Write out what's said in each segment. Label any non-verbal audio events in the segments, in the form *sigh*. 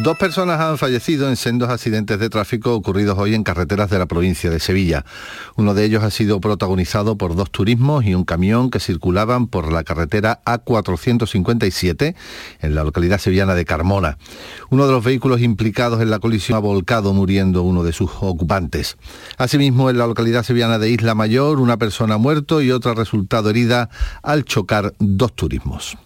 Dos personas han fallecido en sendos accidentes de tráfico ocurridos hoy en carreteras de la provincia de Sevilla. Uno de ellos ha sido protagonizado por dos turismos y un camión que circulaban por la carretera A457 en la localidad sevillana de Carmona. Uno de los vehículos implicados en la colisión ha volcado muriendo uno de sus ocupantes. Asimismo, en la localidad sevillana de Isla Mayor, una persona ha muerto y otra ha resultado herida al chocar dos turismos.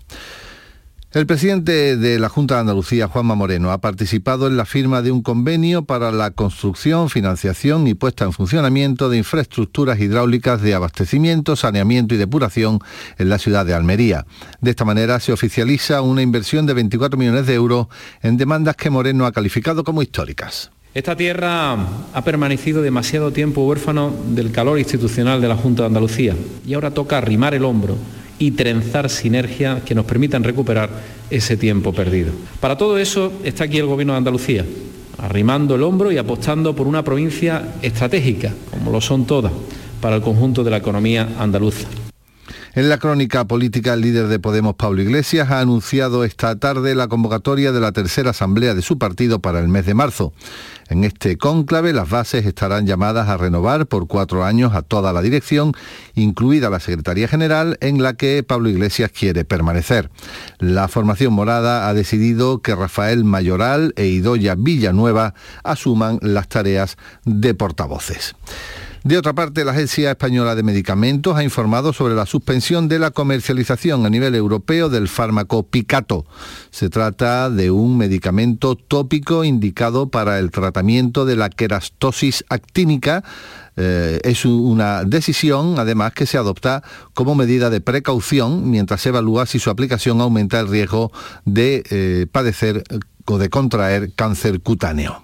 El presidente de la Junta de Andalucía, Juanma Moreno, ha participado en la firma de un convenio para la construcción, financiación y puesta en funcionamiento de infraestructuras hidráulicas de abastecimiento, saneamiento y depuración en la ciudad de Almería. De esta manera se oficializa una inversión de 24 millones de euros en demandas que Moreno ha calificado como históricas. Esta tierra ha permanecido demasiado tiempo huérfano del calor institucional de la Junta de Andalucía y ahora toca arrimar el hombro y trenzar sinergias que nos permitan recuperar ese tiempo perdido. Para todo eso está aquí el Gobierno de Andalucía, arrimando el hombro y apostando por una provincia estratégica, como lo son todas, para el conjunto de la economía andaluza. En la crónica política, el líder de Podemos, Pablo Iglesias, ha anunciado esta tarde la convocatoria de la tercera asamblea de su partido para el mes de marzo. En este cónclave, las bases estarán llamadas a renovar por cuatro años a toda la dirección, incluida la Secretaría General, en la que Pablo Iglesias quiere permanecer. La formación morada ha decidido que Rafael Mayoral e Idoya Villanueva asuman las tareas de portavoces. De otra parte, la Agencia Española de Medicamentos ha informado sobre la suspensión de la comercialización a nivel europeo del fármaco Picato. Se trata de un medicamento tópico indicado para el tratamiento de la querastosis actínica eh, es una decisión, además, que se adopta como medida de precaución mientras se evalúa si su aplicación aumenta el riesgo de eh, padecer de contraer cáncer cutáneo.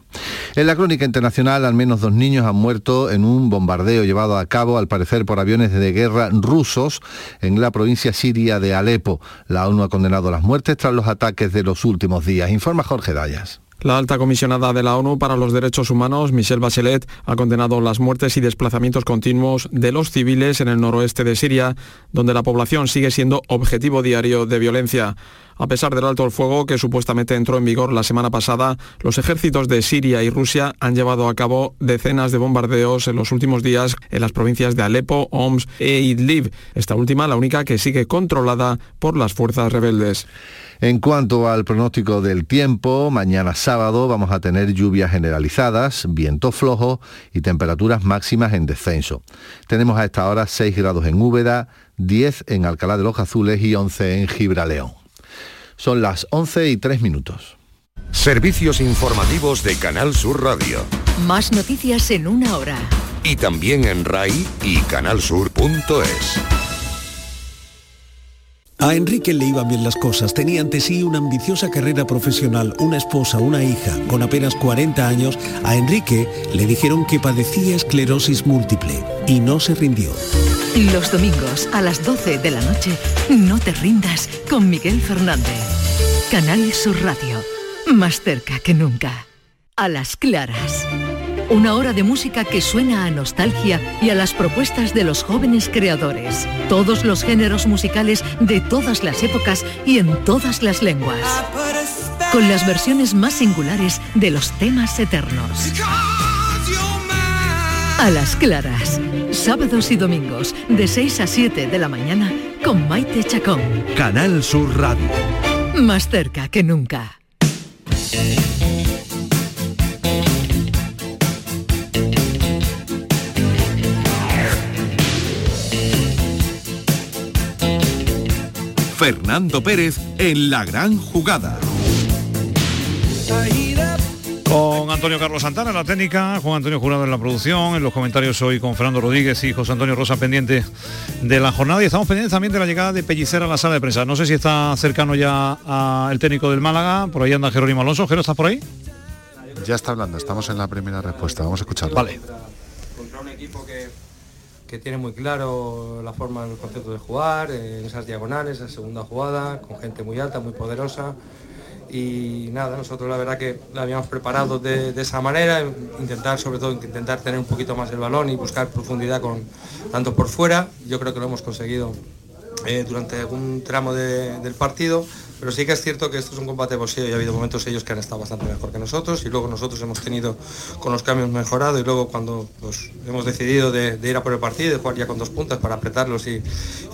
En la crónica internacional, al menos dos niños han muerto en un bombardeo llevado a cabo, al parecer, por aviones de guerra rusos en la provincia siria de Alepo. La ONU ha condenado las muertes tras los ataques de los últimos días. Informa Jorge Dayas. La alta comisionada de la ONU para los Derechos Humanos, Michelle Bachelet, ha condenado las muertes y desplazamientos continuos de los civiles en el noroeste de Siria, donde la población sigue siendo objetivo diario de violencia. A pesar del alto el fuego que supuestamente entró en vigor la semana pasada, los ejércitos de Siria y Rusia han llevado a cabo decenas de bombardeos en los últimos días en las provincias de Alepo, Homs e Idlib, esta última la única que sigue controlada por las fuerzas rebeldes. En cuanto al pronóstico del tiempo, mañana sábado vamos a tener lluvias generalizadas, viento flojo y temperaturas máximas en descenso. Tenemos a esta hora 6 grados en Úbeda, 10 en Alcalá de los Azules y 11 en Gibraleón. Son las 11 y 3 minutos. Servicios informativos de Canal Sur Radio. Más noticias en una hora. Y también en RAI y canalsur.es. A Enrique le iban bien las cosas, tenía ante sí una ambiciosa carrera profesional, una esposa, una hija. Con apenas 40 años, a Enrique le dijeron que padecía esclerosis múltiple y no se rindió. Los domingos a las 12 de la noche, no te rindas con Miguel Fernández. Canal Sur Radio, más cerca que nunca. A las claras. Una hora de música que suena a nostalgia y a las propuestas de los jóvenes creadores. Todos los géneros musicales de todas las épocas y en todas las lenguas. Con las versiones más singulares de los temas eternos. A las claras. Sábados y domingos de 6 a 7 de la mañana con Maite Chacón. Canal Sur Radio. Más cerca que nunca. Fernando Pérez en la gran jugada. Con Antonio Carlos Santana en la técnica, Juan Antonio Jurado en la producción, en los comentarios hoy con Fernando Rodríguez y José Antonio Rosa pendiente de la jornada y estamos pendientes también de la llegada de Pellicera a la sala de prensa. No sé si está cercano ya al técnico del Málaga, por ahí anda Jerónimo Alonso. Jero, ¿estás por ahí? Ya está hablando, estamos en la primera respuesta, vamos a escucharlo. Vale. Contra un equipo que, que tiene muy claro la forma, el concepto de jugar, en esas diagonales, esa segunda jugada, con gente muy alta, muy poderosa. Y nada, nosotros la verdad que la habíamos preparado de, de esa manera, intentar sobre todo intentar tener un poquito más el balón y buscar profundidad con, tanto por fuera, yo creo que lo hemos conseguido eh, durante algún tramo del partido, pero sí que es cierto que esto es un combate boxeo y ha habido momentos ellos que han estado bastante mejor que nosotros y luego nosotros hemos tenido con los cambios mejorado y luego cuando pues, hemos decidido de, ir a por el partido, de jugar ya con dos puntas para apretarlos y,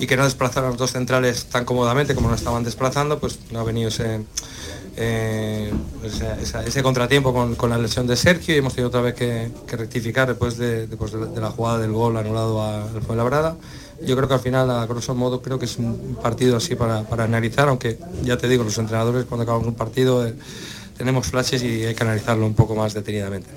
que no desplazaran los dos centrales tan cómodamente como nos estaban desplazando, pues no ha venido ese, eh, ese, contratiempo con, la lesión de Sergio y hemos tenido otra vez que, rectificar después de, la jugada del gol anulado al Fuenlabrada yo creo que al final, a grosso modo, creo que es un partido así para, analizar, aunque ya te digo, los entrenadores cuando acabamos un partido eh, tenemos flashes y hay que analizarlo un poco más detenidamente.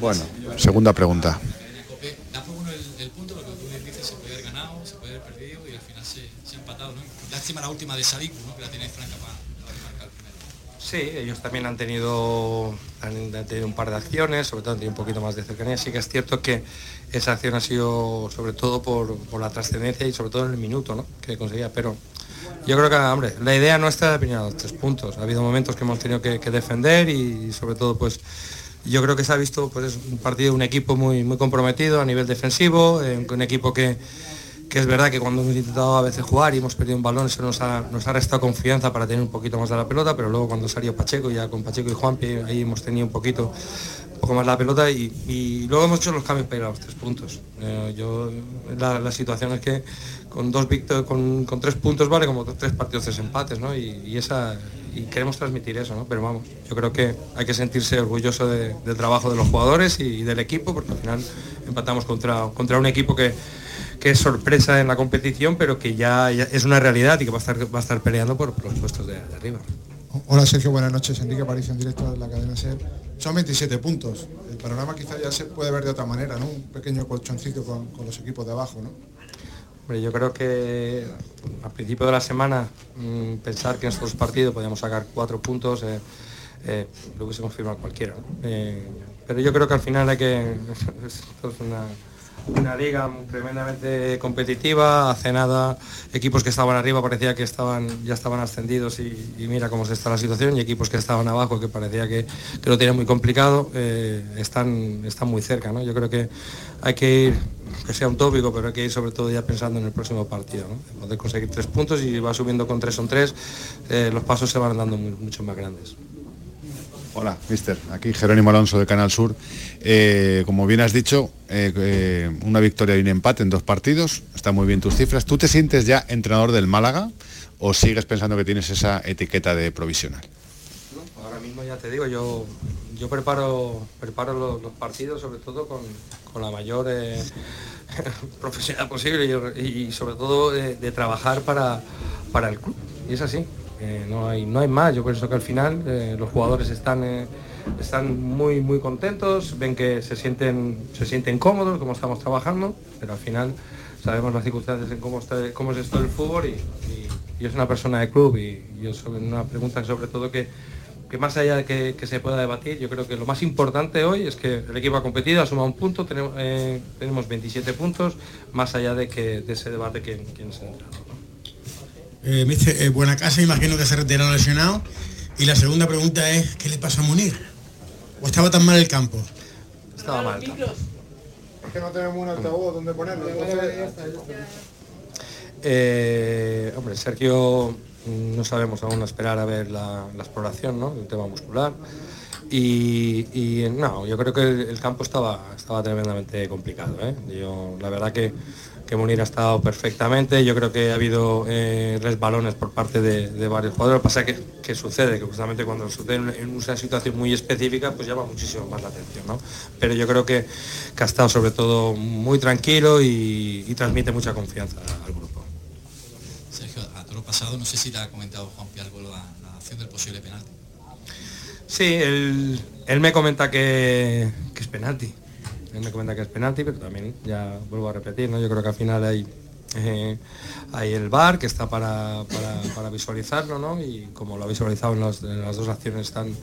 Bueno, segunda pregunta. Lástima la última de Sadiku, ¿no? que la tiene franca para Sí, ellos también han tenido, han tenido un par de acciones, sobre todo han tenido un poquito más de cercanía. Sí que es cierto que esa acción ha sido sobre todo por, la trascendencia y sobre todo en el minuto que conseguía. Pero yo creo que, hombre, la idea nuestra ha a los tres puntos. Ha habido momentos que hemos tenido que, defender y, sobre todo pues yo creo que se ha visto pues, un partido, un equipo muy, muy comprometido a nivel defensivo, eh, un equipo que que es verdad que cuando hemos intentado a veces jugar y hemos perdido un balón, eso nos ha, nos ha restado confianza para tener un poquito más de la pelota, pero luego cuando salió Pacheco, ya con Pacheco y Juanpi, ahí hemos tenido un poquito, poco más la pelota y, luego hemos hecho los cambios para ir a los tres puntos. Eh, yo, la, situación es que con dos victorias, con, tres puntos vale como tres partidos, tres empates, ¿no? Y, esa, y queremos transmitir eso, ¿no? Pero vamos, yo creo que hay que sentirse orgulloso del trabajo de los jugadores y, y, del equipo, porque al final empatamos contra, contra un equipo que que es sorpresa en la competición, pero que ya, es una realidad y que va a estar, va a estar peleando por, los puestos de, arriba. Hola Sergio, buenas noches. Enrique París en directo de la cadena SER. Son 27 puntos. El panorama quizá ya se puede ver de otra manera, ¿no? Un pequeño colchoncito con, los equipos de abajo, ¿no? yo creo que al principio de la semana mm, pensar que en estos partidos podíamos sacar cuatro puntos, eh, eh, lo hubiésemos firmado cualquiera. Eh, pero yo creo que al final hay que... *laughs* esto es una, una liga tremendamente competitiva, hace nada equipos que estaban arriba parecía que estaban, ya estaban ascendidos y, mira cómo se está la situación y equipos que estaban abajo que parecía que, lo tenían muy complicado, eh, están, están muy cerca. ¿no? Yo creo que hay que ir, que sea un tópico, pero hay que ir sobre todo ya pensando en el próximo partido, ¿no? poder conseguir tres puntos y va subiendo con tres son tres, eh, los pasos se van dando mucho más grandes. Hola, mister. Aquí Jerónimo Alonso de Canal Sur. Eh, como bien has dicho, eh, eh, una victoria y un empate en dos partidos. Están muy bien tus cifras. ¿Tú te sientes ya entrenador del Málaga o sigues pensando que tienes esa etiqueta de provisional? ahora mismo ya te digo, yo, yo preparo, preparo los, partidos sobre todo con, la mayor *laughs* profesionalidad posible y, sobre todo de, trabajar para, para el club. Y es así. Eh, no, hay, no hay más, yo pienso que al final eh, los jugadores están, eh, están muy, muy contentos, ven que se sienten, se sienten cómodos como estamos trabajando, pero al final sabemos las circunstancias en cómo, está, cómo es esto del fútbol y, yo soy una persona de club y yo soy una pregunta sobre todo que, que más allá de que, se pueda debatir, yo creo que lo más importante hoy es que el equipo ha competido, ha sumado un punto, tenemos, tenemos 27 puntos, más allá de, que, de ese debate es el entrenador. Eh, eh, buena casa, imagino que se retiró lesionado. Y la segunda pregunta es, ¿qué le pasó a Munir? ¿O estaba tan mal el campo? Estaba mal. Es que no tenemos un altavoz donde ponerlo. Eh, hombre, Sergio mm, no sabemos aún esperar a ver la, exploración, ¿no? El tema muscular. Y, no, yo creo que el, campo estaba, estaba tremendamente complicado. ¿eh? Yo, la verdad que que Munir ha estado perfectamente. Yo creo que ha habido eh, resbalones por parte de, varios jugadores. Lo que pasa es que, sucede, que justamente cuando sucede en una situación muy específica, pues llama muchísimo más la atención. ¿no? Pero yo creo que, ha estado sobre todo muy tranquilo y, transmite mucha confianza al grupo. Sergio, a todo lo pasado, no sé si te ha comentado Juan algo la, la acción del posible penalti. Sí, él, me comenta que es penalti él me comenta que es penalti, pero también, ya vuelvo a repetir, ¿no? yo creo que al final hay, eh, hay el VAR que está para, visualizarlo, ¿no? y como lo ha visualizado en, las dos acciones tan,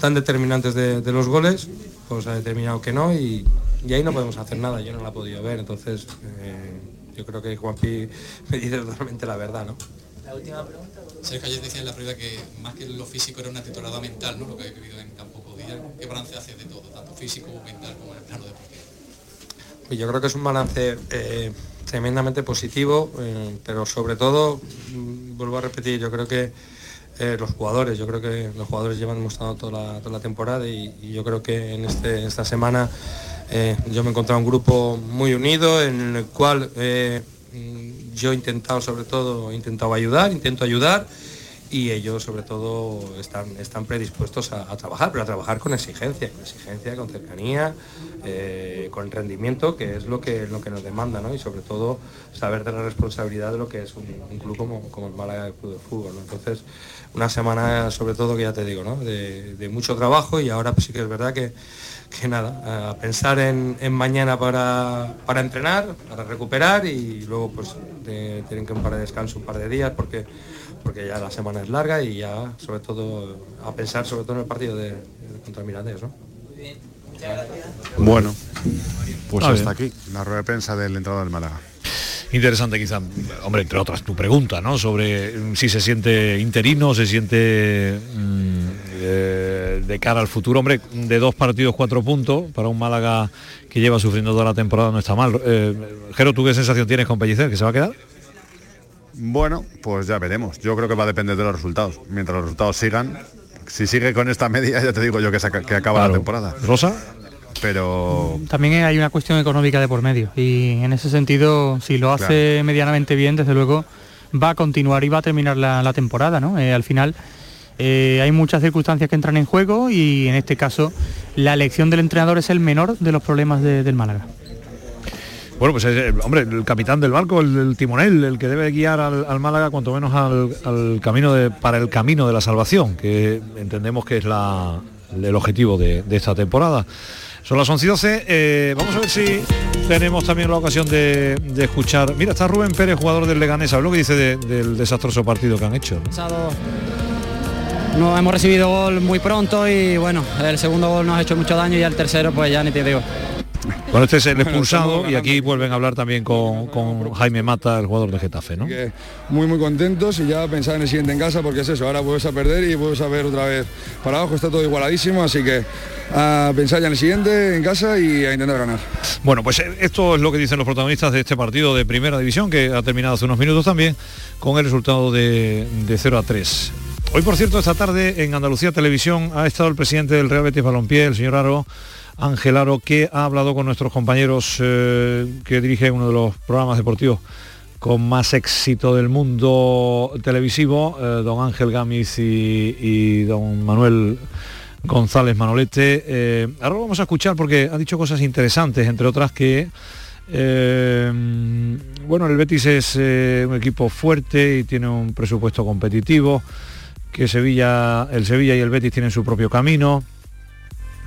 tan determinantes de, los goles, pues ha determinado que no y, ahí no podemos hacer nada, yo no la he podido ver, entonces eh, yo creo que Juanpi *laughs* me dice totalmente la verdad. ¿no? La última pregunta. Sergio ayer decía en la prueba que más que lo físico era una titulada mental, ¿no? Lo que he vivido en campo día. ¿Qué balance hace de todo, físico, mental como en el plano deportivo? Pues yo creo que es un balance eh, tremendamente positivo, eh, pero sobre todo, mm, vuelvo a repetir, yo creo que eh, los jugadores, yo creo que los jugadores llevan demostrando toda la, temporada y, yo creo que en este, esta semana yo me he encontrado un grupo muy unido en el cual yo he intentado sobre todo, he intentado ayudar, intento ayudar y ellos sobre todo están, están predispuestos a, trabajar, pero a trabajar con exigencia, con exigencia, con cercanía, eh, con rendimiento, que es lo que, lo que nos demanda, ¿no? y sobre todo saber de la responsabilidad de lo que es un, club como, como el Málaga Club de Fútbol. Entonces, una semana sobre todo que ya te digo, ¿no? de, mucho trabajo y ahora pues sí que es verdad que, que nada, a pensar en, mañana para, para, entrenar, para recuperar y luego pues tienen que un par de descanso, un par de días porque porque ya la semana es larga y ya sobre todo a pensar sobre todo en el partido de, de contra Mirandés, ¿no? Bueno, pues ah, hasta bien. aquí la rueda de prensa del entrenador del Málaga. Interesante quizá, hombre, entre otras tu pregunta, ¿no? Sobre si se siente interino, se siente mmm, eh, de cara al futuro, hombre, de dos partidos, cuatro puntos, para un Málaga que lleva sufriendo toda la temporada no está mal. Eh, Jero, ¿tú qué sensación tienes con Pellicer? ¿Que se va a quedar? Bueno, pues ya veremos. Yo creo que va a depender de los resultados. Mientras los resultados sigan, si sigue con esta media, ya te digo yo que, se, que acaba claro. la temporada. Rosa. Pero también hay una cuestión económica de por medio y en ese sentido, si lo hace claro. medianamente bien, desde luego va a continuar y va a terminar la, la temporada, ¿no? Eh, al final eh, hay muchas circunstancias que entran en juego y en este caso la elección del entrenador es el menor de los problemas de, del Málaga. Bueno, pues es, hombre, el capitán del barco, el, el timonel, el que debe guiar al, Málaga cuanto menos al, camino para el camino de la salvación, que entendemos que es el objetivo de, esta temporada. Son las 11 y 12, eh, vamos a ver si tenemos también la ocasión de, escuchar. Mira, está Rubén Pérez, jugador del Leganés, ¿sabes lo que dice de, del desastroso partido que han hecho? No hemos recibido gol muy pronto y bueno, el segundo gol nos ha hecho mucho daño y el tercero pues ya ni te digo. Bueno, este es el *laughs* expulsado y aquí vuelven a hablar también con, con, Jaime Mata, el jugador de Getafe, ¿no? Muy muy contentos y ya pensar en el siguiente en casa porque es eso, ahora vuelves a perder y vuelves a ver otra vez para abajo, está todo igualadísimo, así que a pensar ya en el siguiente en casa y a intentar ganar. Bueno, pues esto es lo que dicen los protagonistas de este partido de primera división que ha terminado hace unos minutos también con el resultado de, de 0 a 3. Hoy, por cierto, esta tarde en Andalucía Televisión ha estado el presidente del Real Betis Balompié, el señor Aro, Ángel Aro, que ha hablado con nuestros compañeros eh, que dirige uno de los programas deportivos con más éxito del mundo televisivo, eh, don Ángel Gámiz y, don Manuel González Manolete. Eh, ahora lo vamos a escuchar porque ha dicho cosas interesantes, entre otras que bueno, el Betis es un equipo fuerte y tiene un presupuesto competitivo, que Sevilla, el Sevilla y el Betis tienen su propio camino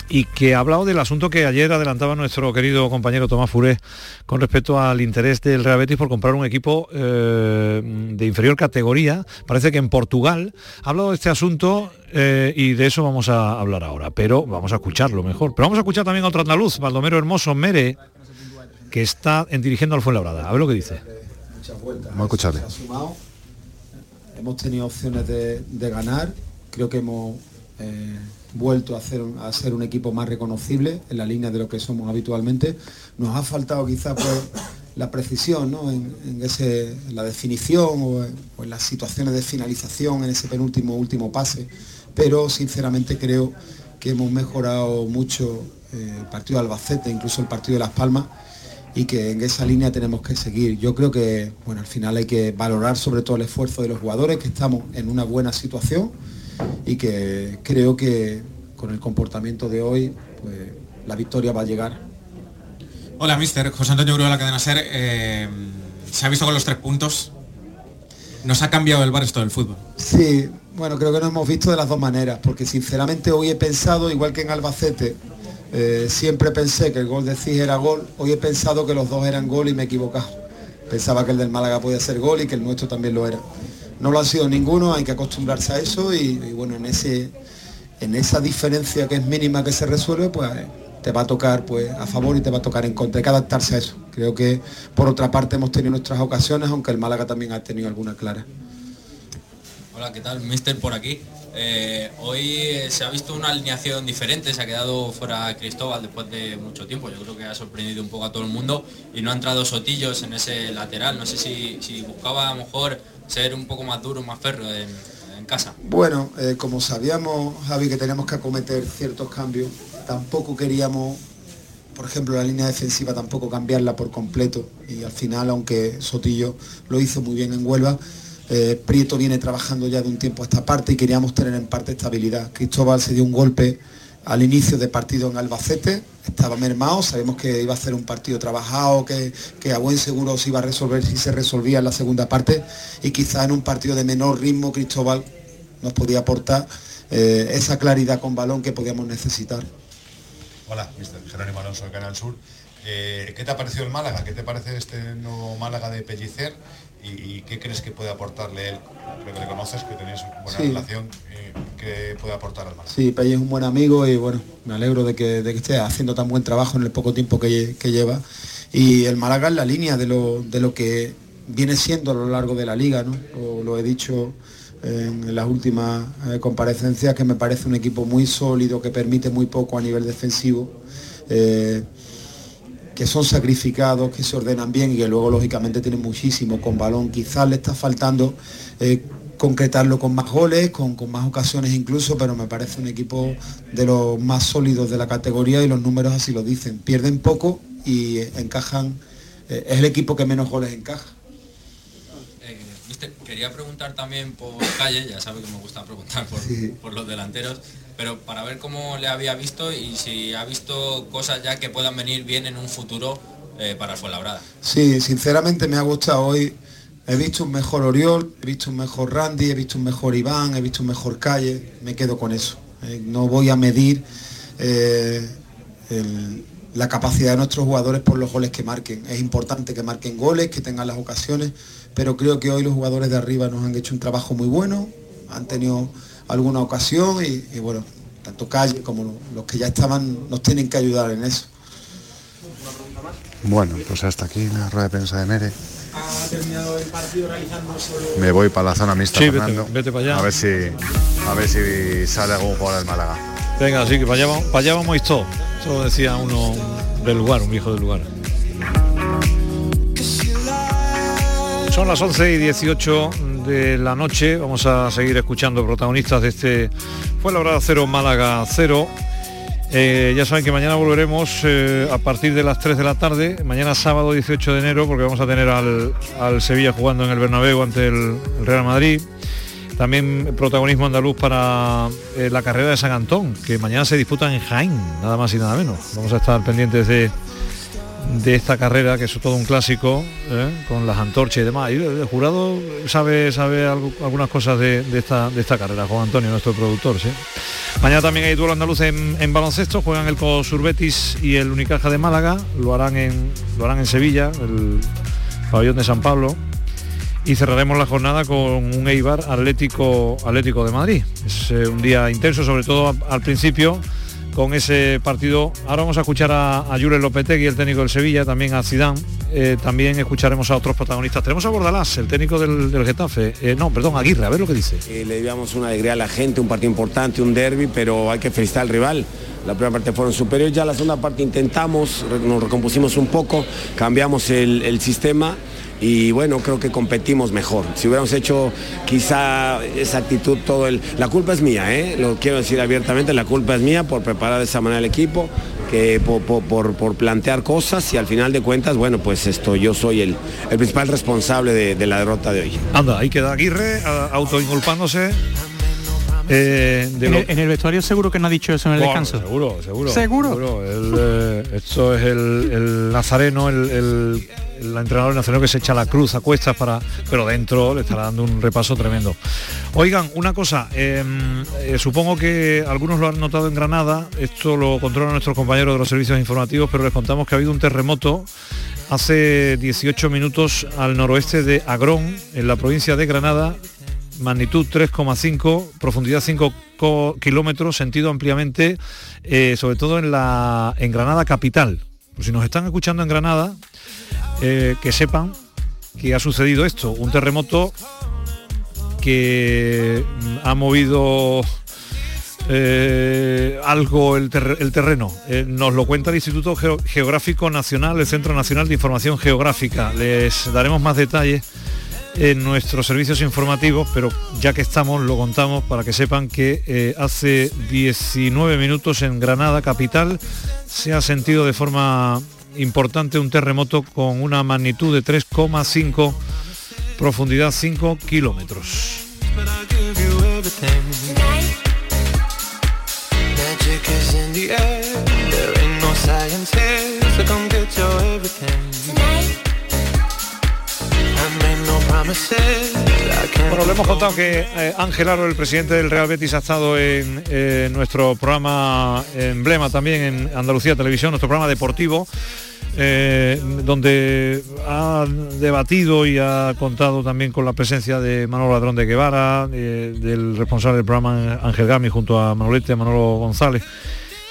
y que ha hablado del asunto que ayer adelantaba nuestro querido compañero Tomás Furé con respecto al interés del Real Betis por comprar un equipo eh, de inferior categoría. Parece que en Portugal ha hablado de este asunto eh, y de eso vamos a hablar ahora, pero vamos a escucharlo mejor. Pero vamos a escuchar también a otro andaluz, Baldomero Hermoso Mere, que está en, dirigiendo al Fuenlabrada. A ver lo que dice. Vamos a escucharle. Hemos tenido opciones de, de ganar, creo que hemos... Eh vuelto a, hacer, a ser un equipo más reconocible en la línea de lo que somos habitualmente. Nos ha faltado quizás pues, la precisión ¿no? en, ese, la definición o en, o en, las situaciones de finalización en ese penúltimo último pase, pero sinceramente creo que hemos mejorado mucho eh, el partido de Albacete, incluso el partido de Las Palmas, y que en esa línea tenemos que seguir. Yo creo que bueno, al final hay que valorar sobre todo el esfuerzo de los jugadores, que estamos en una buena situación y que creo que con el comportamiento de hoy pues, la victoria va a llegar. Hola, mister. José Antonio Grúa de la cadena SER. Eh, se ha visto con los tres puntos. ¿Nos ha cambiado el bar esto del fútbol? Sí, bueno, creo que nos hemos visto de las dos maneras, porque sinceramente hoy he pensado, igual que en Albacete, eh, siempre pensé que el gol de Cis era gol, hoy he pensado que los dos eran gol y me he equivocado. Pensaba que el del Málaga podía ser gol y que el nuestro también lo era no lo ha sido ninguno, hay que acostumbrarse a eso y, bueno, en, ese, en esa diferencia que es mínima que se resuelve, pues te va a tocar pues a favor y te va a tocar en contra, hay que adaptarse a eso. Creo que por otra parte hemos tenido nuestras ocasiones, aunque el Málaga también ha tenido alguna clara. Hola, ¿qué tal? Mister por aquí. Eh, hoy se ha visto una alineación diferente, se ha quedado fuera Cristóbal después de mucho tiempo. Yo creo que ha sorprendido un poco a todo el mundo y no ha entrado Sotillos en ese lateral. No sé si, si buscaba a lo mejor ser un poco más duro, más ferro en, en casa. Bueno, eh, como sabíamos, Javi, que tenemos que acometer ciertos cambios, tampoco queríamos, por ejemplo, la línea defensiva tampoco cambiarla por completo. Y al final, aunque Sotillo lo hizo muy bien en Huelva, eh, Prieto viene trabajando ya de un tiempo a esta parte y queríamos tener en parte estabilidad. Cristóbal se dio un golpe al inicio de partido en Albacete, estaba mermado, sabemos que iba a ser un partido trabajado, que, que, a buen seguro se iba a resolver si se resolvía en la segunda parte y quizá en un partido de menor ritmo Cristóbal nos podía aportar eh, esa claridad con balón que podíamos necesitar. Hola, Mr. Jerónimo Alonso de Canal Sur. Eh, ¿Qué te ha parecido el Málaga? ¿Qué te parece este nuevo Málaga de Pellicer? ¿Y, y qué crees que puede aportarle él? Creo que le conoces, que tenéis buena Sí. relación. ¿Qué puede aportar al Málaga? Sí, Pelle es un buen amigo y bueno, me alegro de que, que esté haciendo tan buen trabajo en el poco tiempo que, lle- que lleva. Y el Málaga en la línea de lo, de lo que viene siendo a lo largo de la liga, ¿no? Lo, lo he dicho en las últimas eh, comparecencias, que me parece un equipo muy sólido, que permite muy poco a nivel defensivo. eh, que son sacrificados, que se ordenan bien y que luego lógicamente tienen muchísimo con balón. Quizás le está faltando eh, concretarlo con más goles, con, con más ocasiones incluso, pero me parece un equipo de los más sólidos de la categoría y los números así lo dicen. Pierden poco y encajan, eh, es el equipo que menos goles encaja. Eh, mister, quería preguntar también por calle, ya sabe que me gusta preguntar por, Sí. por los delanteros, pero para ver cómo le había visto y si ha visto cosas ya que puedan venir bien en un futuro eh, para Fuenlabrada. Sí, sinceramente me ha gustado hoy. He visto un mejor Oriol, he visto un mejor Randy, he visto un mejor Iván, he visto un mejor Calle. Me quedo con eso. Eh, no voy a medir eh, la capacidad de nuestros jugadores por los goles que marquen. Es importante que marquen goles, que tengan las ocasiones, pero creo que hoy los jugadores de arriba nos han hecho un trabajo muy bueno, han tenido alguna ocasión y, y bueno, tanto Calle como lo- los que ya estaban nos tienen que ayudar en eso. Bueno, pues hasta aquí la rueda de prensa de Mere. Ha terminado el partido realizando solo... Me voy para la zona mixta, Sí, vete- Fernando. vete para allá. A ver si a ver si sale algún jugador del Málaga. Venga, así que para allá, vamos- para allá vamos todos. Eso lo decía uno del lugar, un viejo del lugar. Son las 11 y 18 de la noche. Vamos a seguir escuchando protagonistas de este Fue la hora 0 Málaga 0. Eh, ya saben que mañana volveremos eh, a partir de las 3 de la tarde, mañana sábado 18 de enero, porque vamos a tener al, al Sevilla jugando en el Bernabéu ante el Real Madrid. También protagonismo andaluz para eh, la carrera de San Antón, que mañana se disputa en Jaén, nada más y nada menos. Vamos a estar pendientes de, de esta carrera, que es todo un clásico, ¿eh? con las antorchas y demás. Y el, jurado sabe, sabe algunas cosas de, esta, de esta carrera, Juan Antonio, nuestro productor. ¿sí? Mañana también hay duelo andaluz en, baloncesto, juegan el Cosurbetis y el Unicaja de Málaga, lo harán en, lo harán en Sevilla, el pabellón de San Pablo. Y cerraremos la jornada con un Eibar Atlético, Atlético de Madrid. Es eh, un día intenso, sobre todo al principio, con ese partido. Ahora vamos a escuchar a, a Lopetegui, el técnico del Sevilla, también a Zidane. Eh, también escucharemos a otros protagonistas. Tenemos a Bordalás, el técnico del, Getafe. Eh, no, perdón, Aguirre, a ver lo que dice. Eh, le damos una alegría a la gente, un partido importante, un derby, pero hay que felicitar al rival. La primera parte fueron superiores, ya la segunda parte intentamos, nos recompusimos un poco, cambiamos el sistema y bueno, creo que competimos mejor. Si hubiéramos hecho quizá esa actitud, todo el... La culpa es mía, ¿eh? lo quiero decir abiertamente, la culpa es mía por preparar de esa manera el equipo, que por, por- por- plantear cosas y al final de cuentas, bueno, pues esto yo soy el, el principal responsable de- de la derrota de hoy. Anda, ahí queda Aguirre, autoinculpándose. Eh, de En el, en el vestuario seguro que no ha dicho eso en el Bueno, descanso. Seguro, seguro. ¿Seguro? El, eh, esto es el, el nazareno, el, entrenador nazareno que se echa la cruz a cuestas para. Pero dentro le estará dando un repaso tremendo. Oigan, una cosa, eh, eh, supongo que algunos lo han notado en Granada, esto lo controlan nuestros compañeros de los servicios informativos, pero les contamos que ha habido un terremoto hace 18 minutos al noroeste de Agrón, en la provincia de Granada, magnitud 3,5, profundidad 5 co- kilómetros, sentido ampliamente, eh, sobre todo en, la, en Granada capital. Pues si nos están escuchando en Granada, eh, que sepan que ha sucedido esto, un terremoto que mm, ha movido eh, algo el, terreno. Nos lo cuenta el Instituto Geográfico Nacional, el Centro Nacional de Información Geográfica. Les daremos más detalles en nuestros servicios informativos, pero ya que estamos lo contamos para que sepan que eh, hace 19 minutos en Granada, capital, se ha sentido de forma importante un terremoto con una magnitud de 3,5, profundidad 5 kilómetros. Bueno, le hemos contado que eh, Ángel Aro, el presidente del Real Betis, ha estado en nuestro programa emblema también en Andalucía Televisión, nuestro programa deportivo, eh, donde ha debatido y ha contado también con la presencia de Manolo Ladrón de Guevara, eh, del responsable del programa Ángel Gami, junto a Manolete, Manolo González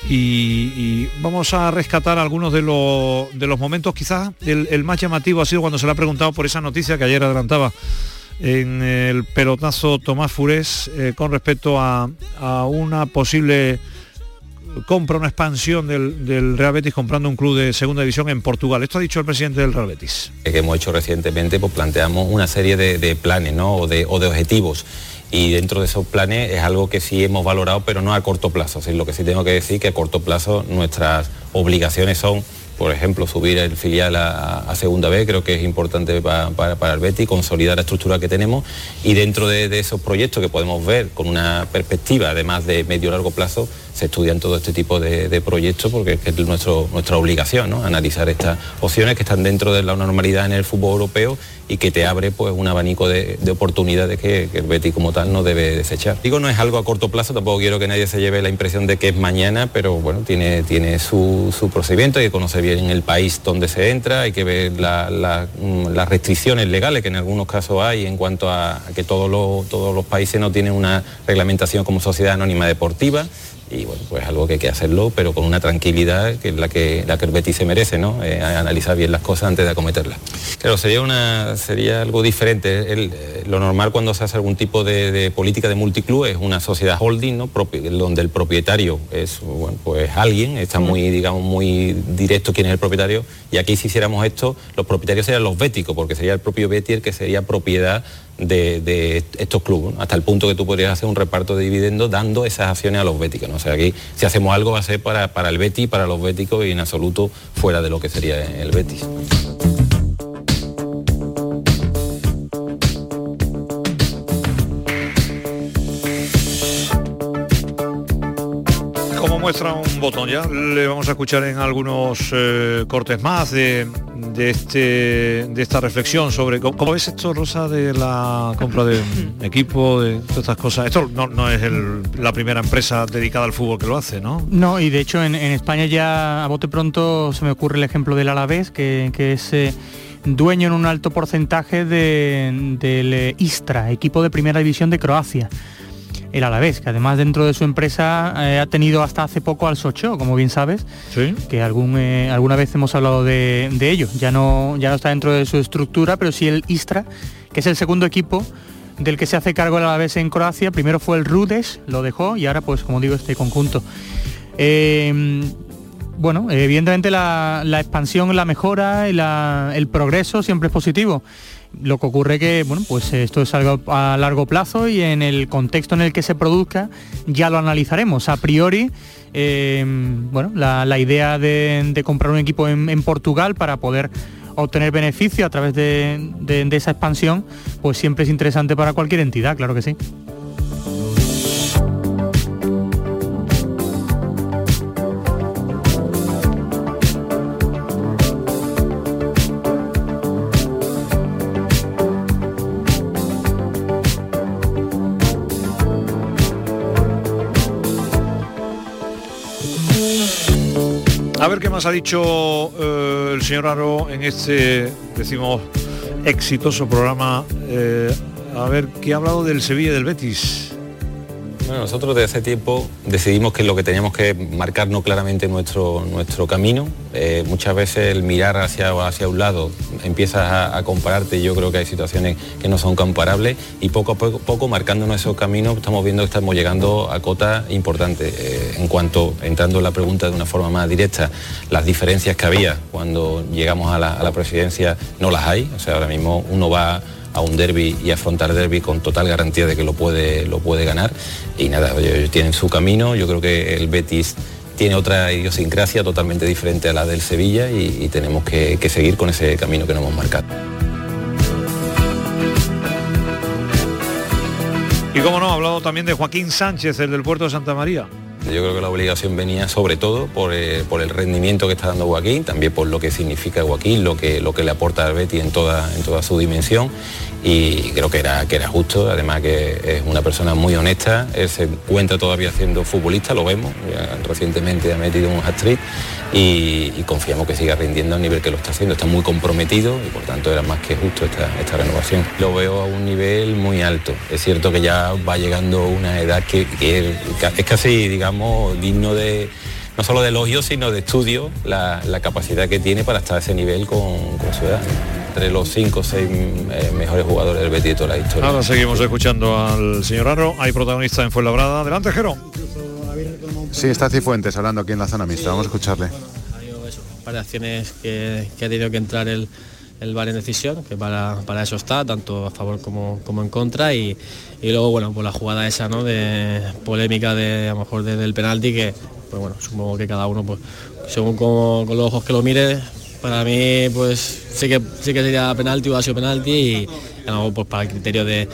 y, vamos a rescatar algunos de, los momentos, quizás el, más llamativo ha sido cuando se le ha preguntado por esa noticia que ayer adelantaba en el pelotazo Tomás Furés eh, con respecto a, una posible compra, una expansión del, Real Betis comprando un club de segunda división en Portugal. Esto ha dicho el presidente del Real Betis. Que hemos hecho recientemente, pues planteamos una serie de, planes o, de, o de objetivos y dentro de esos planes es algo que sí hemos valorado, pero no a corto plazo. lo que sí tengo que decir que a corto plazo nuestras obligaciones son, por ejemplo, subir el filial a, segunda vez, creo que es importante para, el Betty, consolidar la estructura que tenemos y dentro de, esos proyectos que podemos ver con una perspectiva, además de medio largo plazo, se estudian todo este tipo de, proyectos porque es, nuestro, nuestra obligación, ¿no? analizar estas opciones que están dentro de la normalidad en el fútbol europeo y que te abre pues un abanico de, oportunidades que, el Betis como tal no debe desechar. Digo, no es algo a corto plazo, tampoco quiero que nadie se lleve la impresión de que es mañana, pero bueno, tiene, tiene su, procedimiento, hay que conocer bien el país donde se entra, hay que ver mm, las restricciones legales que en algunos casos hay en cuanto a que todos los, todos los países no tienen una reglamentación como sociedad anónima deportiva y bueno, pues algo que hay que hacerlo, pero con una tranquilidad que es la que, la que el Betis se merece, ¿no? Eh, analizar bien las cosas antes de acometerlas. Claro, sería, una, sería algo diferente. Eh, lo normal cuando se hace algún tipo de, política de multiclub es una sociedad holding, ¿no? donde el propietario es pues alguien, está muy, digamos, muy directo quién es el propietario, y aquí si hiciéramos esto, los propietarios serían los béticos, porque sería el propio Betis el que sería propiedad de, estos clubes, hasta el punto que tú podrías hacer un reparto de dividendos dando esas acciones a los béticos. ¿no? O sea, aquí si hacemos algo va a ser para, para el Betis, para los béticos y en absoluto fuera de lo que sería el Betis. Un botón ya. Le vamos a escuchar en algunos eh, cortes más de, este, de esta reflexión sobre cómo, es esto, Rosa, de la compra de *laughs* equipo, de todas estas cosas. Esto no, es la primera empresa dedicada al fútbol que lo hace, ¿no? No, y de hecho en, España ya a bote pronto se me ocurre el ejemplo del Alavés, que, que es... Eh, dueño en un alto porcentaje del de, Istra, equipo de primera división de Croacia el Alavés, que además dentro de su empresa eh, ha tenido hasta hace poco al Socho, como bien sabes, que algún, eh, alguna vez hemos hablado de, ello. Ya no, ya no está dentro de su estructura, pero sí el Istra, que es el segundo equipo del que se hace cargo el Alavés en Croacia. Primero fue el Rudes, lo dejó, y ahora, pues como digo, este conjunto. Eh, bueno, evidentemente la, expansión, la mejora y el progreso siempre es positivo. Lo que ocurre que, bueno, pues esto es algo a largo plazo y en el contexto en el que se produzca ya lo analizaremos. A priori, eh, bueno, la, idea de, comprar un equipo en, Portugal para poder obtener beneficio a través de esa expansión, pues siempre es interesante para cualquier entidad, claro que sí. A ver qué más ha dicho eh, el señor Aro en este, decimos, exitoso programa. Eh, a ver, ¿qué ha hablado del Sevilla y del Betis? Bueno, nosotros desde hace tiempo decidimos que lo que teníamos que marcarnos claramente nuestro, nuestro camino. Eh, muchas veces el mirar hacia, hacia un lado empiezas a, compararte y yo creo que hay situaciones que no son comparables y poco a poco, poco marcándonos esos caminos estamos viendo que estamos llegando a cotas importantes. Eh, en cuanto, entrando en la pregunta de una forma más directa, las diferencias que había cuando llegamos a la, a la presidencia no las hay. O sea, ahora mismo uno va a un derby y afrontar derby con total garantía de que lo puede, lo puede ganar. Y nada, ellos tienen su camino, yo creo que el Betis tiene otra idiosincrasia totalmente diferente a la del Sevilla y, tenemos que, que seguir con ese camino que nos hemos marcado. Y como no, ha hablado también de Joaquín Sánchez, el del puerto de Santa María. Yo creo que la obligación venía sobre todo por, eh, por, el rendimiento que está dando Joaquín, también por lo que significa Joaquín, lo que, lo que le aporta al Betty en toda, en toda su dimensión y creo que era, que era justo, además que es una persona muy honesta, él se encuentra todavía siendo futbolista, lo vemos, recientemente ha metido un hat-trick y, confiamos que siga rindiendo al nivel que lo está haciendo, está muy comprometido y por tanto era más que justo esta, esta renovación. Lo veo a un nivel muy alto, es cierto que ya va llegando una edad que es casi, digamos, digno de no solo de elogio, sino de estudio, la, la, capacidad que tiene para estar a ese nivel con, con su edad. Entre los cinco o seis eh, mejores jugadores del Betis de toda la historia. Ahora seguimos escuchando al señor Arro. Hay protagonista en Fuenlabrada. Adelante, Jero. Sí, está Cifuentes hablando aquí en la zona mixta. Vamos a escucharle. Un par de acciones que, que ha tenido que entrar el, el VAR en decisión, que para, para eso está, tanto a favor como, como en contra. Y, y luego, bueno, pues la jugada esa, ¿no? De polémica de a lo mejor de, del penalti que pues bueno, supongo que cada uno, pues, según como, con los ojos que lo mire, para mí, pues sí que sí que sería penalti o ha sido penalti y luego pues para el criterio de,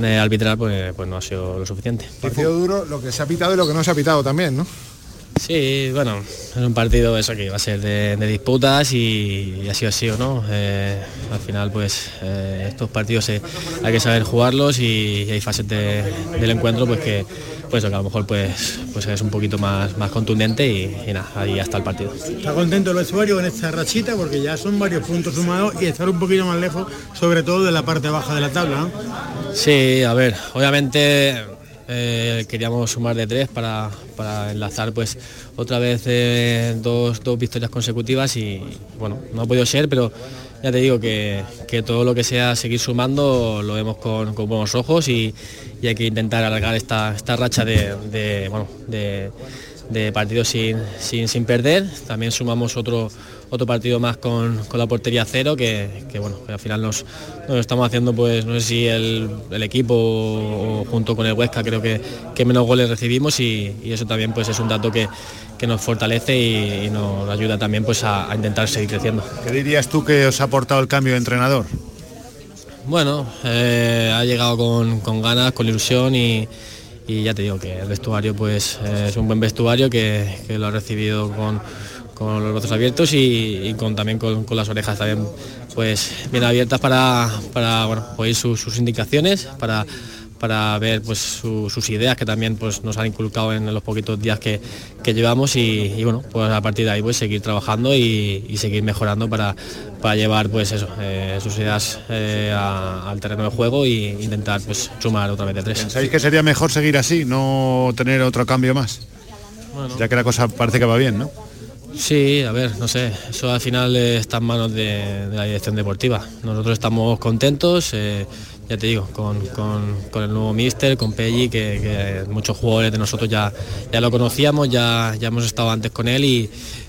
de arbitrar, pues, pues no ha sido lo suficiente. Partido duro, lo que se ha pitado y lo que no se ha pitado también, ¿no? Sí, bueno, es un partido eso que va a ser de, de disputas y, y, ha sido así o no. Eh, al final, pues eh, estos partidos eh, hay que saber jugarlos y, y hay fases de, del encuentro pues que pues que a lo mejor pues, pues es un poquito más, más contundente y, y nada, ahí ya está el partido. ¿Está contento el vestuario con esta rachita? Porque ya son varios puntos sumados y estar un poquito más lejos, sobre todo de la parte baja de la tabla, ¿no? Sí, a ver, obviamente eh, queríamos sumar de tres para, para enlazar pues otra vez eh, dos, dos, victorias consecutivas y bueno, no ha podido ser, pero ya te digo que, que todo lo que sea seguir sumando lo vemos con, con buenos ojos y, y, hay que intentar alargar esta, esta racha de, de, bueno, de, de partidos sin, sin, sin, perder. También sumamos otro, otro partido más con, con la portería cero, que, que, bueno, que al final nos, nos, estamos haciendo, pues no sé si el, el equipo o, o, junto con el Huesca creo que, que menos goles recibimos y, y, eso también pues es un dato que, que nos fortalece y, y, nos ayuda también pues a, a intentar seguir creciendo. ¿Qué dirías tú que os ha aportado el cambio de entrenador? Bueno, eh, ha llegado con, con, ganas, con ilusión y, y, ya te digo que el vestuario pues eh, es un buen vestuario que, que lo ha recibido con, con los brazos abiertos y, y con, también con, con, las orejas también pues bien abiertas para, para bueno, oír sus, sus indicaciones, para para ver pues su, sus ideas que también pues nos han inculcado en los poquitos días que, que llevamos y, y, bueno pues a partir de ahí pues seguir trabajando y, y seguir mejorando para, para llevar pues eso eh, sus ideas eh, a, al terreno de juego e intentar pues sumar otra vez de tres. ¿Pensáis que sería mejor seguir así, no tener otro cambio más? Bueno. Ya que la cosa parece que va bien, ¿no? Sí, a ver, no sé, eso al final está en manos de, la dirección deportiva. Nosotros estamos contentos, eh, ya te digo, con, con, el nuevo míster, con Pelli, que, muchos jugadores de nosotros ya, ya lo conocíamos, ya, ya hemos estado antes con él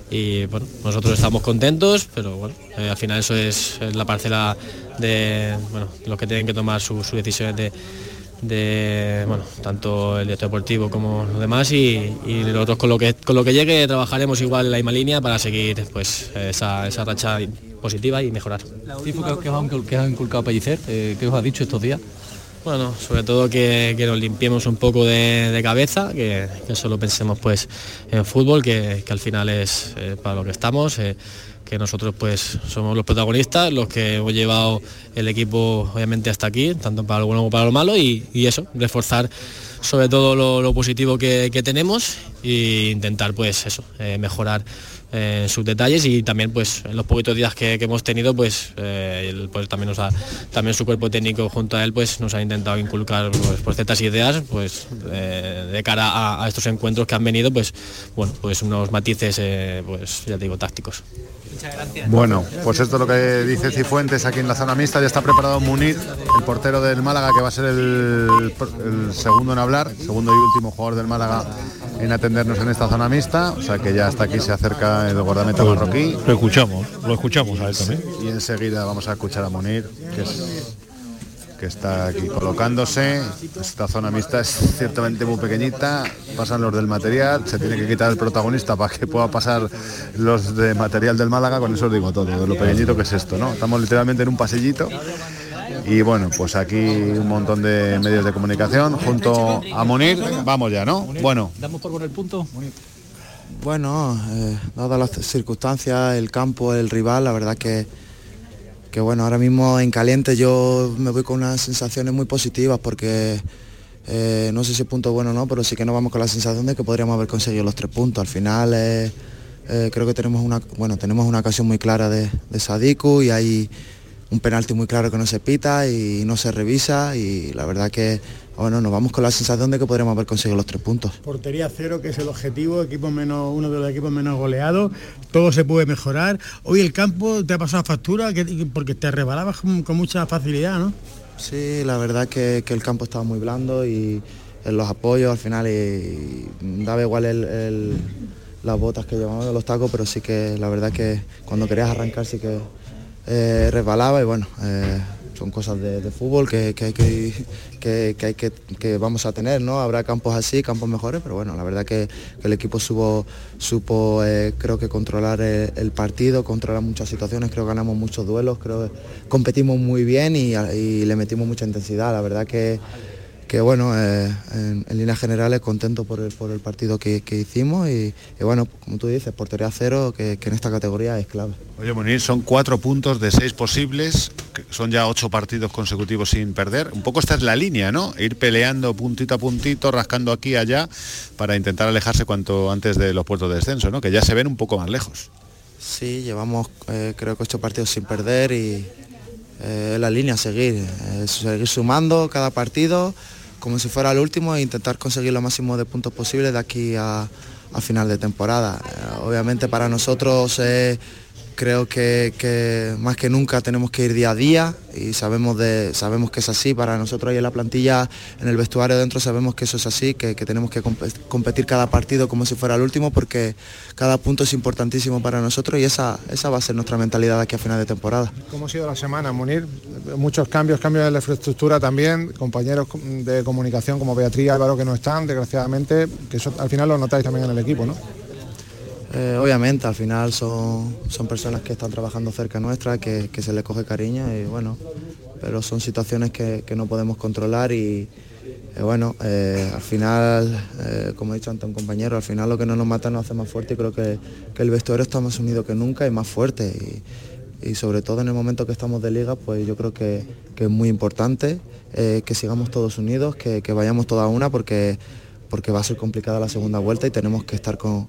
y, bueno, nosotros estamos contentos, pero bueno, eh, al final eso es, la parcela de bueno, los que tienen que tomar sus su decisiones de, de bueno, tanto el director deportivo como los demás y, y, nosotros con lo que con lo que llegue trabajaremos igual en la misma línea para seguir pues esa, esa racha positiva y mejorar. ¿Qué ha inculcado Pellicer? Eh, ¿Qué os ha dicho estos días? Bueno, sobre todo que, que nos limpiemos un poco de, cabeza, que, que, solo pensemos pues en fútbol, que, que al final es eh, para lo que estamos, eh, que nosotros pues somos los protagonistas, los que hemos llevado el equipo obviamente hasta aquí, tanto para lo bueno como para lo malo, y, y eso, reforzar sobre todo lo, positivo que, tenemos e intentar pues eso, eh, mejorar en sus detalles y también pues en los poquitos días que, hemos tenido pues, eh, pues también su cuerpo técnico junto a él pues nos ha intentado inculcar pues, ciertas ideas pues eh, de cara a, estos encuentros que han venido pues bueno pues unos matices eh, pues ya digo tácticos bueno, pues esto es lo que dice Cifuentes aquí en la zona mixta. Ya está preparado Munir, el portero del Málaga, que va a ser el, el, segundo en hablar, segundo y último jugador del Málaga en atendernos en esta zona mixta. O sea que ya hasta aquí se acerca el guardameta marroquí. Lo escuchamos, lo escuchamos a él también. Y enseguida vamos a escuchar a Munir, que es que está aquí colocándose. Esta zona mixta es ciertamente muy pequeñita, pasan los del material, se tiene que quitar el protagonista para que pueda pasar los de material del Málaga, con eso os digo todo, de lo pequeñito que es esto, ¿no? Estamos literalmente en un pasillito. Y bueno, pues aquí un montón de medios de comunicación junto a Monir. Vamos ya, ¿no? Bueno. ¿Damos por el punto? Bueno, eh, dadas las circunstancias, el campo, el rival, la verdad que que bueno, ahora mismo en caliente yo me voy con unas sensaciones muy positivas porque eh, no sé si es punto bueno o no, pero sí que nos vamos con la sensación de que podríamos haber conseguido los tres puntos. Al final eh, creo que tenemos una, bueno, tenemos una ocasión muy clara de, de Sadiku y hay un penalti muy claro que no se pita y no se revisa y la verdad que bueno, nos vamos con la sensación de que podríamos haber conseguido los tres puntos. Portería cero, que es el objetivo, equipo menos, uno de los equipos menos goleados, todo se puede mejorar. Hoy el campo te ha pasado factura porque te rebalabas con, mucha facilidad, ¿no? Sí, la verdad que, que el campo estaba muy blando y en los apoyos al final y, daba igual las botas que llevamos, los tacos, pero sí que la verdad que cuando querías arrancar sí que eh, resbalaba y bueno, eh, son cosas de, fútbol que, hay que, hay que, vamos a tener, ¿no? Habrá campos así, campos mejores, pero bueno, la verdad que, el equipo supo, supo eh, creo que controlar el, partido, controlar muchas situaciones, creo que ganamos muchos duelos, creo que competimos muy bien y, y le metimos mucha intensidad, la verdad que que bueno, eh, en, líneas generales contento por el, por el partido que, hicimos y, bueno, como tú dices, portería cero, que, en esta categoría es clave. Oye, Munir, son cuatro puntos de seis posibles, son ya ocho partidos consecutivos sin perder. Un poco esta es la línea, ¿no? Ir peleando puntito a puntito, rascando aquí y allá, para intentar alejarse cuanto antes de los puertos de descenso, ¿no? Que ya se ven un poco más lejos. Sí, llevamos eh, creo que ocho partidos sin perder y eh, la línea a seguir, seguir sumando cada partido como si fuera el último e intentar conseguir lo máximo de puntos posibles de aquí a, final de temporada. Eh, obviamente para nosotros creo que, más que nunca tenemos que ir día a día y sabemos, de, sabemos que es así. Para nosotros ahí en la plantilla, en el vestuario dentro, sabemos que eso es así, que, tenemos que competir cada partido como si fuera el último porque cada punto es importantísimo para nosotros y esa, esa va a ser nuestra mentalidad aquí a final de temporada. ¿Cómo ha sido la semana, Munir? Muchos cambios, cambios en la infraestructura también, compañeros de comunicación como Beatriz y Álvaro que no están, desgraciadamente, que al final lo notáis también en el equipo, ¿no? Eh, obviamente, al final son, son personas que están trabajando cerca nuestra, que, se les coge cariño y bueno, pero son situaciones que, no podemos controlar y eh, bueno, eh, al final, como he dicho ante un compañero, al final lo que no nos mata nos hace más fuerte y creo que, el vestuario está más unido que nunca y más fuerte y, sobre todo en el momento que estamos de liga, pues yo creo que, es muy importante que sigamos todos unidos, que, vayamos toda una porque porque va a ser complicada la segunda vuelta y tenemos que estar con,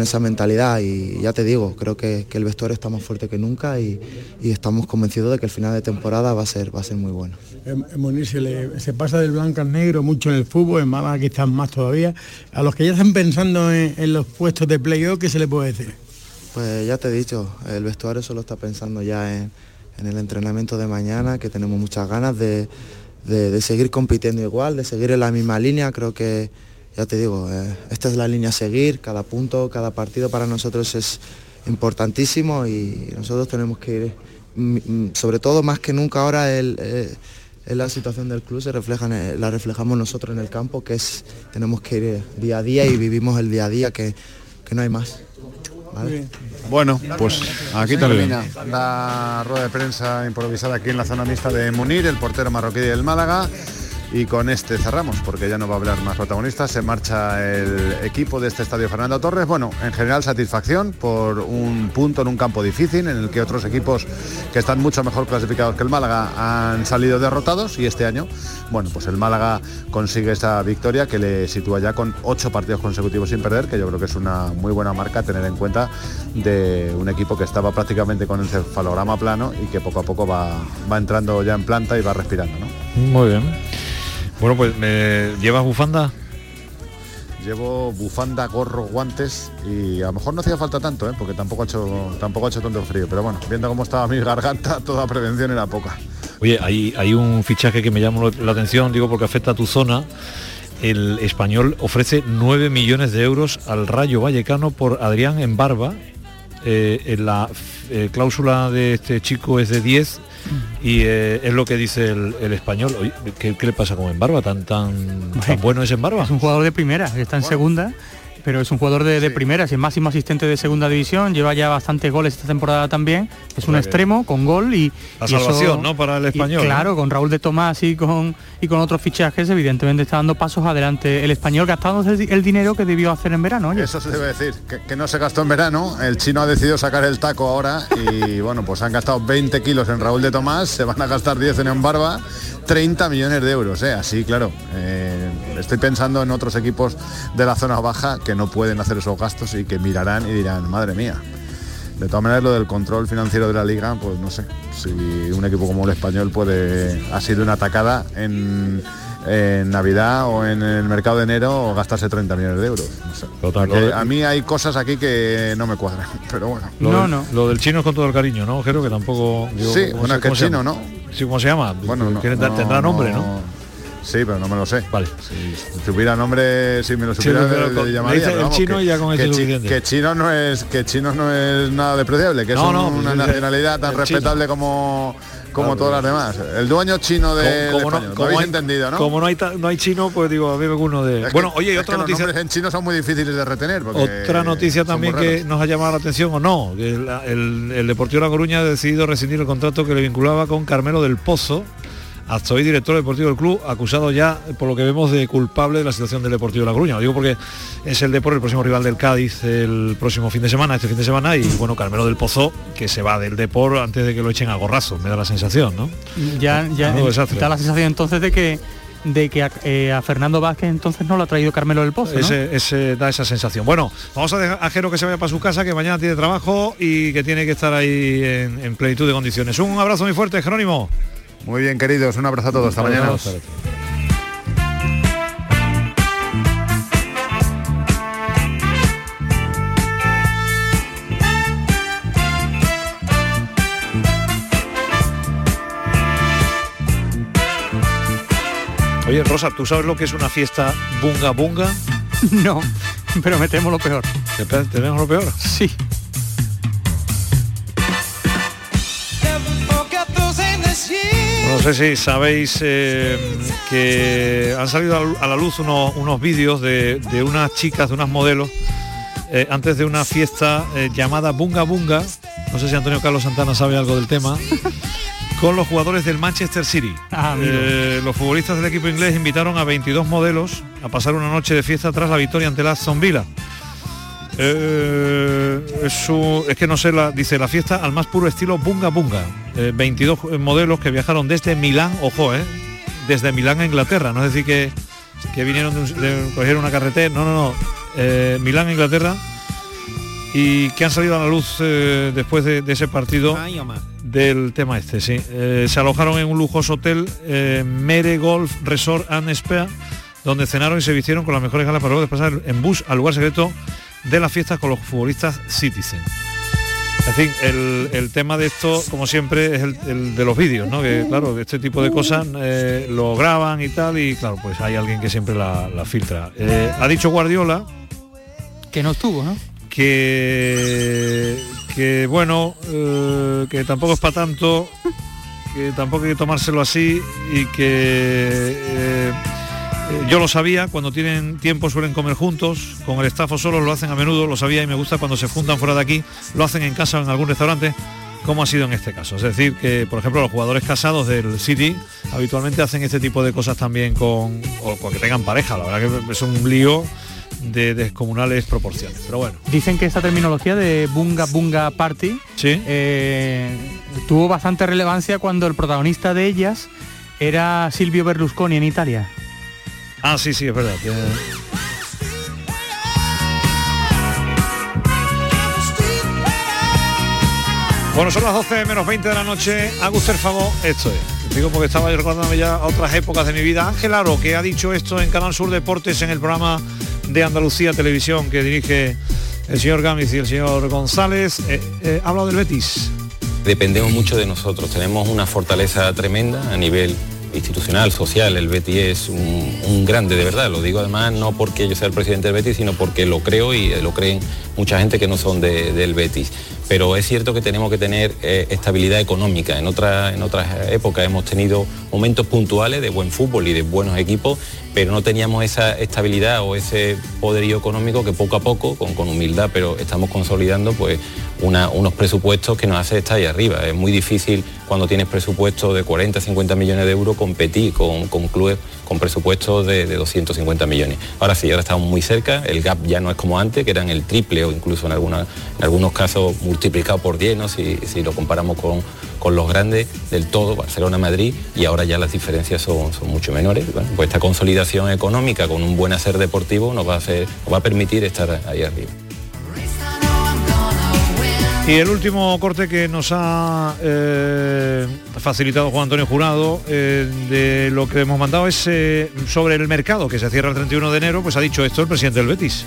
esa mentalidad y ya te digo, creo que, el vestuario está más fuerte que nunca y, estamos convencidos de que el final de temporada va a ser, va a ser muy bueno. En se, pasa del blanco al negro mucho en el fútbol, en Málaga quizás más todavía. A los que ya están pensando en, los puestos de playoff, ¿qué se le puede decir? Pues ya te he dicho, el vestuario solo está pensando ya en, el entrenamiento de mañana, que tenemos muchas ganas de, de seguir compitiendo igual, de seguir en la misma línea. Creo que, ya te digo, eh, esta es la línea a seguir, cada punto, cada partido para nosotros es importantísimo y nosotros tenemos que ir, mm, mm, sobre todo más que nunca ahora eh, la situación del club se refleja, la reflejamos nosotros en el campo, que es, tenemos que ir día a día y vivimos el día a día, que, no hay más. Bueno, pues aquí termina la rueda de prensa improvisada aquí en la zona mixta de Munir, el portero marroquí del Málaga Y con este cerramos, porque ya no va a hablar más protagonistas. Se marcha el equipo de este estadio Fernando Torres. Bueno, en general satisfacción por un punto en un campo difícil, en el que otros equipos que están mucho mejor clasificados que el Málaga han salido derrotados. Y este año, bueno, pues el Málaga consigue esa victoria que le sitúa ya con ocho partidos consecutivos sin perder, que yo creo que es una muy buena marca a tener en cuenta de un equipo que estaba prácticamente con el cefalograma plano y que poco a poco va, va entrando ya en planta y va respirando. ¿no? Muy bien. Bueno, pues ¿me llevas bufanda? Llevo bufanda, gorro, guantes y a lo mejor no hacía falta tanto, ¿eh? porque tampoco ha hecho tampoco ha hecho tanto frío. Pero bueno, viendo cómo estaba mi *laughs* garganta, toda prevención era poca. Oye, hay, hay un fichaje que me llama la atención, digo porque afecta a tu zona. El español ofrece 9 millones de euros al Rayo Vallecano por Adrián en Barba. Eh, en la eh, cláusula de este chico es de 10 y eh, es lo que dice el, el español. Oye, ¿qué, qué le pasa con Embarba? ¿Tan, tan, tan bueno es Embarba? Es un jugador de primera, que está en segunda, pero es un jugador de, de primera, es el máximo asistente de segunda división, lleva ya bastantes goles esta temporada también, es un extremo con gol y... La y eso- salvación, ¿no? Para el y español. ¿no? claro, con Raúl de Tomás y con, y con otros fichajes, evidentemente está dando pasos adelante el español gastando el, el dinero que debió hacer en verano. oye. Eso se debe decir, que, que no se gastó en verano, el chino ha decidido sacar el taco ahora y *laughs* bueno, pues han gastado 20 kilos en Raúl de Tomás, se van a gastar 10 en Barba, 30 millones de euros, ¿eh? así claro. eh, estoy pensando en otros equipos de la zona baja que no pueden hacer esos gastos y que mirarán y dirán, madre mía. De todas maneras, lo del control financiero de la liga, pues no sé, si un equipo como el español puede, ha sido una atacada en, en Navidad o en el mercado de enero o gastarse 30 millones de euros. No sé. Total, Porque lo de- a mí hay cosas aquí que no me cuadran, *laughs* pero bueno. Lo, del, lo del chino es con todo el cariño, ¿no? Creo que tampoco... digo, Sí, ¿cómo bueno, es que chino? ¿no? Sí, ¿cómo se llama? Bueno, no, Tiene- no, tendrá nombre, ¿no? Sí, pero no me lo sé. Vale. Si, hubiera nombre, si me lo supiera, le- llamaría. el vamos, chino que- y ya con que es chi-. Que chino no es, que chino no es nada despreciable, que No, es no, una pues, nacionalidad tan respetable como como todas las demás. El dueño chino de Como- como no- español, ¿lo como habéis hay- entendido, ¿no? Como no hay, no hay chino, pues digo, a mí me uno de... Es que- bueno, oye, y es otra noticia... Los en chino son muy difíciles de retener. Otra noticia también que nos ha llamado la atención o no, que el, el- el Deportivo La Coruña ha decidido rescindir el contrato que le vinculaba con Carmelo del Pozo, hasta hoy director deportivo del club, acusado ya, por lo que vemos, de culpable de la situación del Deportivo La Coruña. Lo digo porque es el Deportivo, el próximo rival del Cádiz, el próximo fin de semana, este fin de semana, y bueno, Carmelo del Pozo, que se va del Depor antes de que lo echen a gorrazo, me da la sensación, ¿no? ya ya da la sensación entonces de que de que a, eh, a Fernando Vázquez entonces no lo ha traído Carmelo del Pozo, ¿no? Ese, ese- da esa sensación. Bueno, vamos a dejar a Jero que se vaya para su casa, que mañana tiene trabajo y que tiene que estar ahí en, en plenitud de condiciones. Un abrazo muy fuerte, Jerónimo. Muy bien, queridos, un abrazo a todos. Hasta mañana. Oye, Rosa, ¿tú sabes lo que es una fiesta bunga bunga? *laughs* no, pero me temo lo peor. ¿Te, lo peor? Sí. No sé si sabéis eh, que han salido a la- luz unos, unos vídeos de, de unas chicas, de unas modelos, eh, antes de una fiesta eh, llamada Bunga Bunga. No sé si Antonio Carlos Santana sabe algo del tema. *laughs* Con los jugadores del Manchester City. Ah, los futbolistas del equipo inglés invitaron a 22 modelos a pasar una noche de fiesta tras la victoria ante la Aston Villa. Eh, es, su- es que no sé, la, dice la fiesta al más puro estilo Bunga Bunga. Eh, 22 modelos que viajaron desde Milán, ojo, eh, desde Milán a Inglaterra. No es decir que, que vinieron de, un- de- cogieron una carretera, no, no, no. Eh, Milán, Inglaterra. Y que han salido a la luz eh, después de, de ese partido del tema este, sí. Eh, se alojaron en un lujoso hotel, eh, Mere Golf Resort and Spa, donde cenaron y se vistieron con las mejores galas para luego pasar en bus al lugar secreto de las fiestas con los futbolistas Citizen. En fin, el, el tema de esto, como siempre, es el, el de los vídeos, ¿no? Que claro, este tipo de cosas eh, lo graban y tal, y claro, pues hay alguien que siempre la, la filtra. Eh, ha dicho Guardiola Que no estuvo, ¿no? que, que bueno, eh, que tampoco es para tanto, que tampoco hay que tomárselo así y que yo lo sabía, cuando tienen tiempo suelen comer juntos, con el staff o solos lo hacen a menudo, lo sabía y me gusta cuando se juntan fuera de aquí, lo hacen en casa o en algún restaurante, como ha sido en este caso. Es decir, que por ejemplo los jugadores casados del City habitualmente hacen este tipo de cosas también con, o con que tengan pareja. La verdad que es un lío de descomunales proporciones. Pero bueno. Dicen que esta terminología de bunga bunga party ¿Sí? eh, tuvo bastante relevancia cuando el protagonista de ellas era Silvio Berlusconi en Italia. Ah, sí, sí, es verdad. Bueno, son las 12 menos 20 de la noche. Usted el favor, esto es. Digo porque estaba yo recordándome ya otras épocas de mi vida. Ángel Aro, que ha dicho esto en Canal Sur Deportes en el programa de Andalucía Televisión que dirige el señor Gámez y el señor González. Eh, eh, ha hablado del Betis. Dependemos mucho de nosotros, tenemos una fortaleza tremenda a nivel institucional, social, el Betis es un, grande de verdad, lo digo además no porque yo sea el presidente del Betis, sino porque lo creo y eh, lo creen mucha gente que no son de- del Betis. Pero es cierto que tenemos que tener eh, estabilidad económica. En, otra- en otras épocas hemos tenido momentos puntuales de buen fútbol y de buenos equipos, pero no teníamos esa estabilidad o ese poderío económico que poco a poco, con, con humildad, pero estamos consolidando pues unos presupuestos que nos hace estar ahí arriba. Es muy difícil cuando tienes presupuestos de 40, 50 millones de euros competir con, con clubes con presupuestos de, de 250 millones. Ahora sí, ahora estamos muy cerca, el gap ya no es como antes, que eran el triple o incluso en, alguna- en algunos casos multiplicado por 10, ¿no? si, si lo comparamos con, con los grandes del todo, Barcelona, Madrid, y ahora ya las diferencias son, son mucho menores. Bueno, pues esta consolidación económica con un buen hacer deportivo nos va a, hacer, nos va a permitir estar ahí arriba. Y el último corte que nos ha eh, facilitado Juan Antonio Jurado eh, de lo que hemos mandado es eh, sobre el mercado que se cierra el 31 de enero, pues ha dicho esto el presidente del Betis.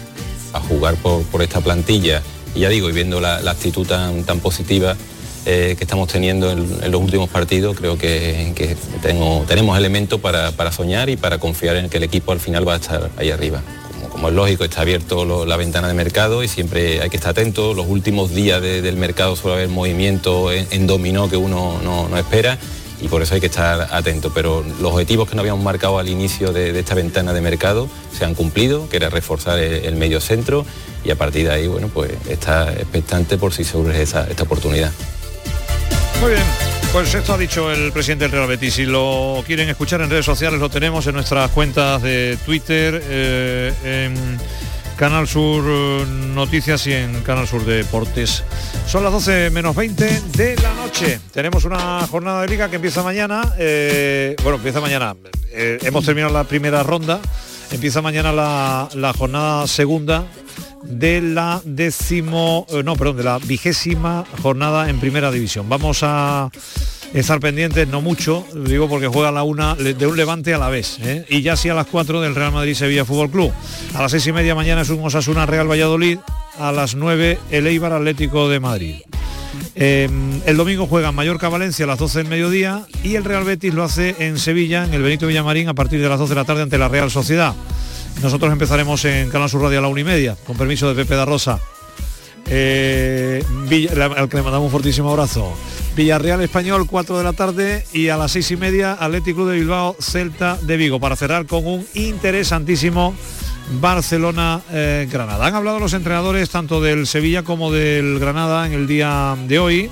a jugar por, por esta plantilla y ya digo, y viendo la, actitud tan, tan positiva que estamos teniendo en, en los últimos partidos, creo que, que tengo, tenemos elementos para, para soñar y para confiar en que el equipo al final va a estar ahí arriba. Como, es lógico, está abierto la ventana de mercado y siempre hay que estar atento. Los últimos días de- del mercado suele haber movimiento en, dominó que uno no, espera y por eso hay que estar atento. Pero los objetivos que nos habíamos marcado al inicio de, esta ventana de mercado se han cumplido, que era reforzar el, medio centro y a partir de ahí, bueno, pues está expectante por si surge esa, esta oportunidad. Muy bien, pues esto ha dicho el presidente del Real Betis. Si lo quieren escuchar en redes sociales, lo tenemos en nuestras cuentas de Twitter, eh, en Canal Sur eh, Noticias y en Canal Sur Deportes. Son las 12 menos 20 de la noche. Tenemos una jornada de liga que empieza mañana. eh, bueno, empieza mañana. Hemos terminado la primera ronda. Empieza mañana la, la jornada segunda de la décimo, eh, no, perdón, de la vigésima jornada en primera división. Vamos a estar pendientes, no mucho, digo porque juega la una de un levante a la vez, ¿eh? y ya sí a las 4 del Real Madrid Sevilla Fútbol Club. A las seis y media mañana es un Osasuna Real Valladolid, a las 9 el Eibar Atlético de Madrid. Eh, el domingo juega Mallorca Valencia a las 12 del mediodía y el Real Betis lo hace en Sevilla, en el Benito Villamarín, a partir de las 12 de la tarde ante la Real Sociedad. Nosotros empezaremos en Canal Sur Radio a la una y media, con permiso de Pepe da Rosa. Eh, al que le mandamos un fortísimo abrazo. Villarreal Español, 4 de la tarde y a las seis y media Atlético de Bilbao, Celta de Vigo, para cerrar con un interesantísimo Barcelona-Granada. Han hablado los entrenadores tanto del Sevilla como del Granada en el día de hoy.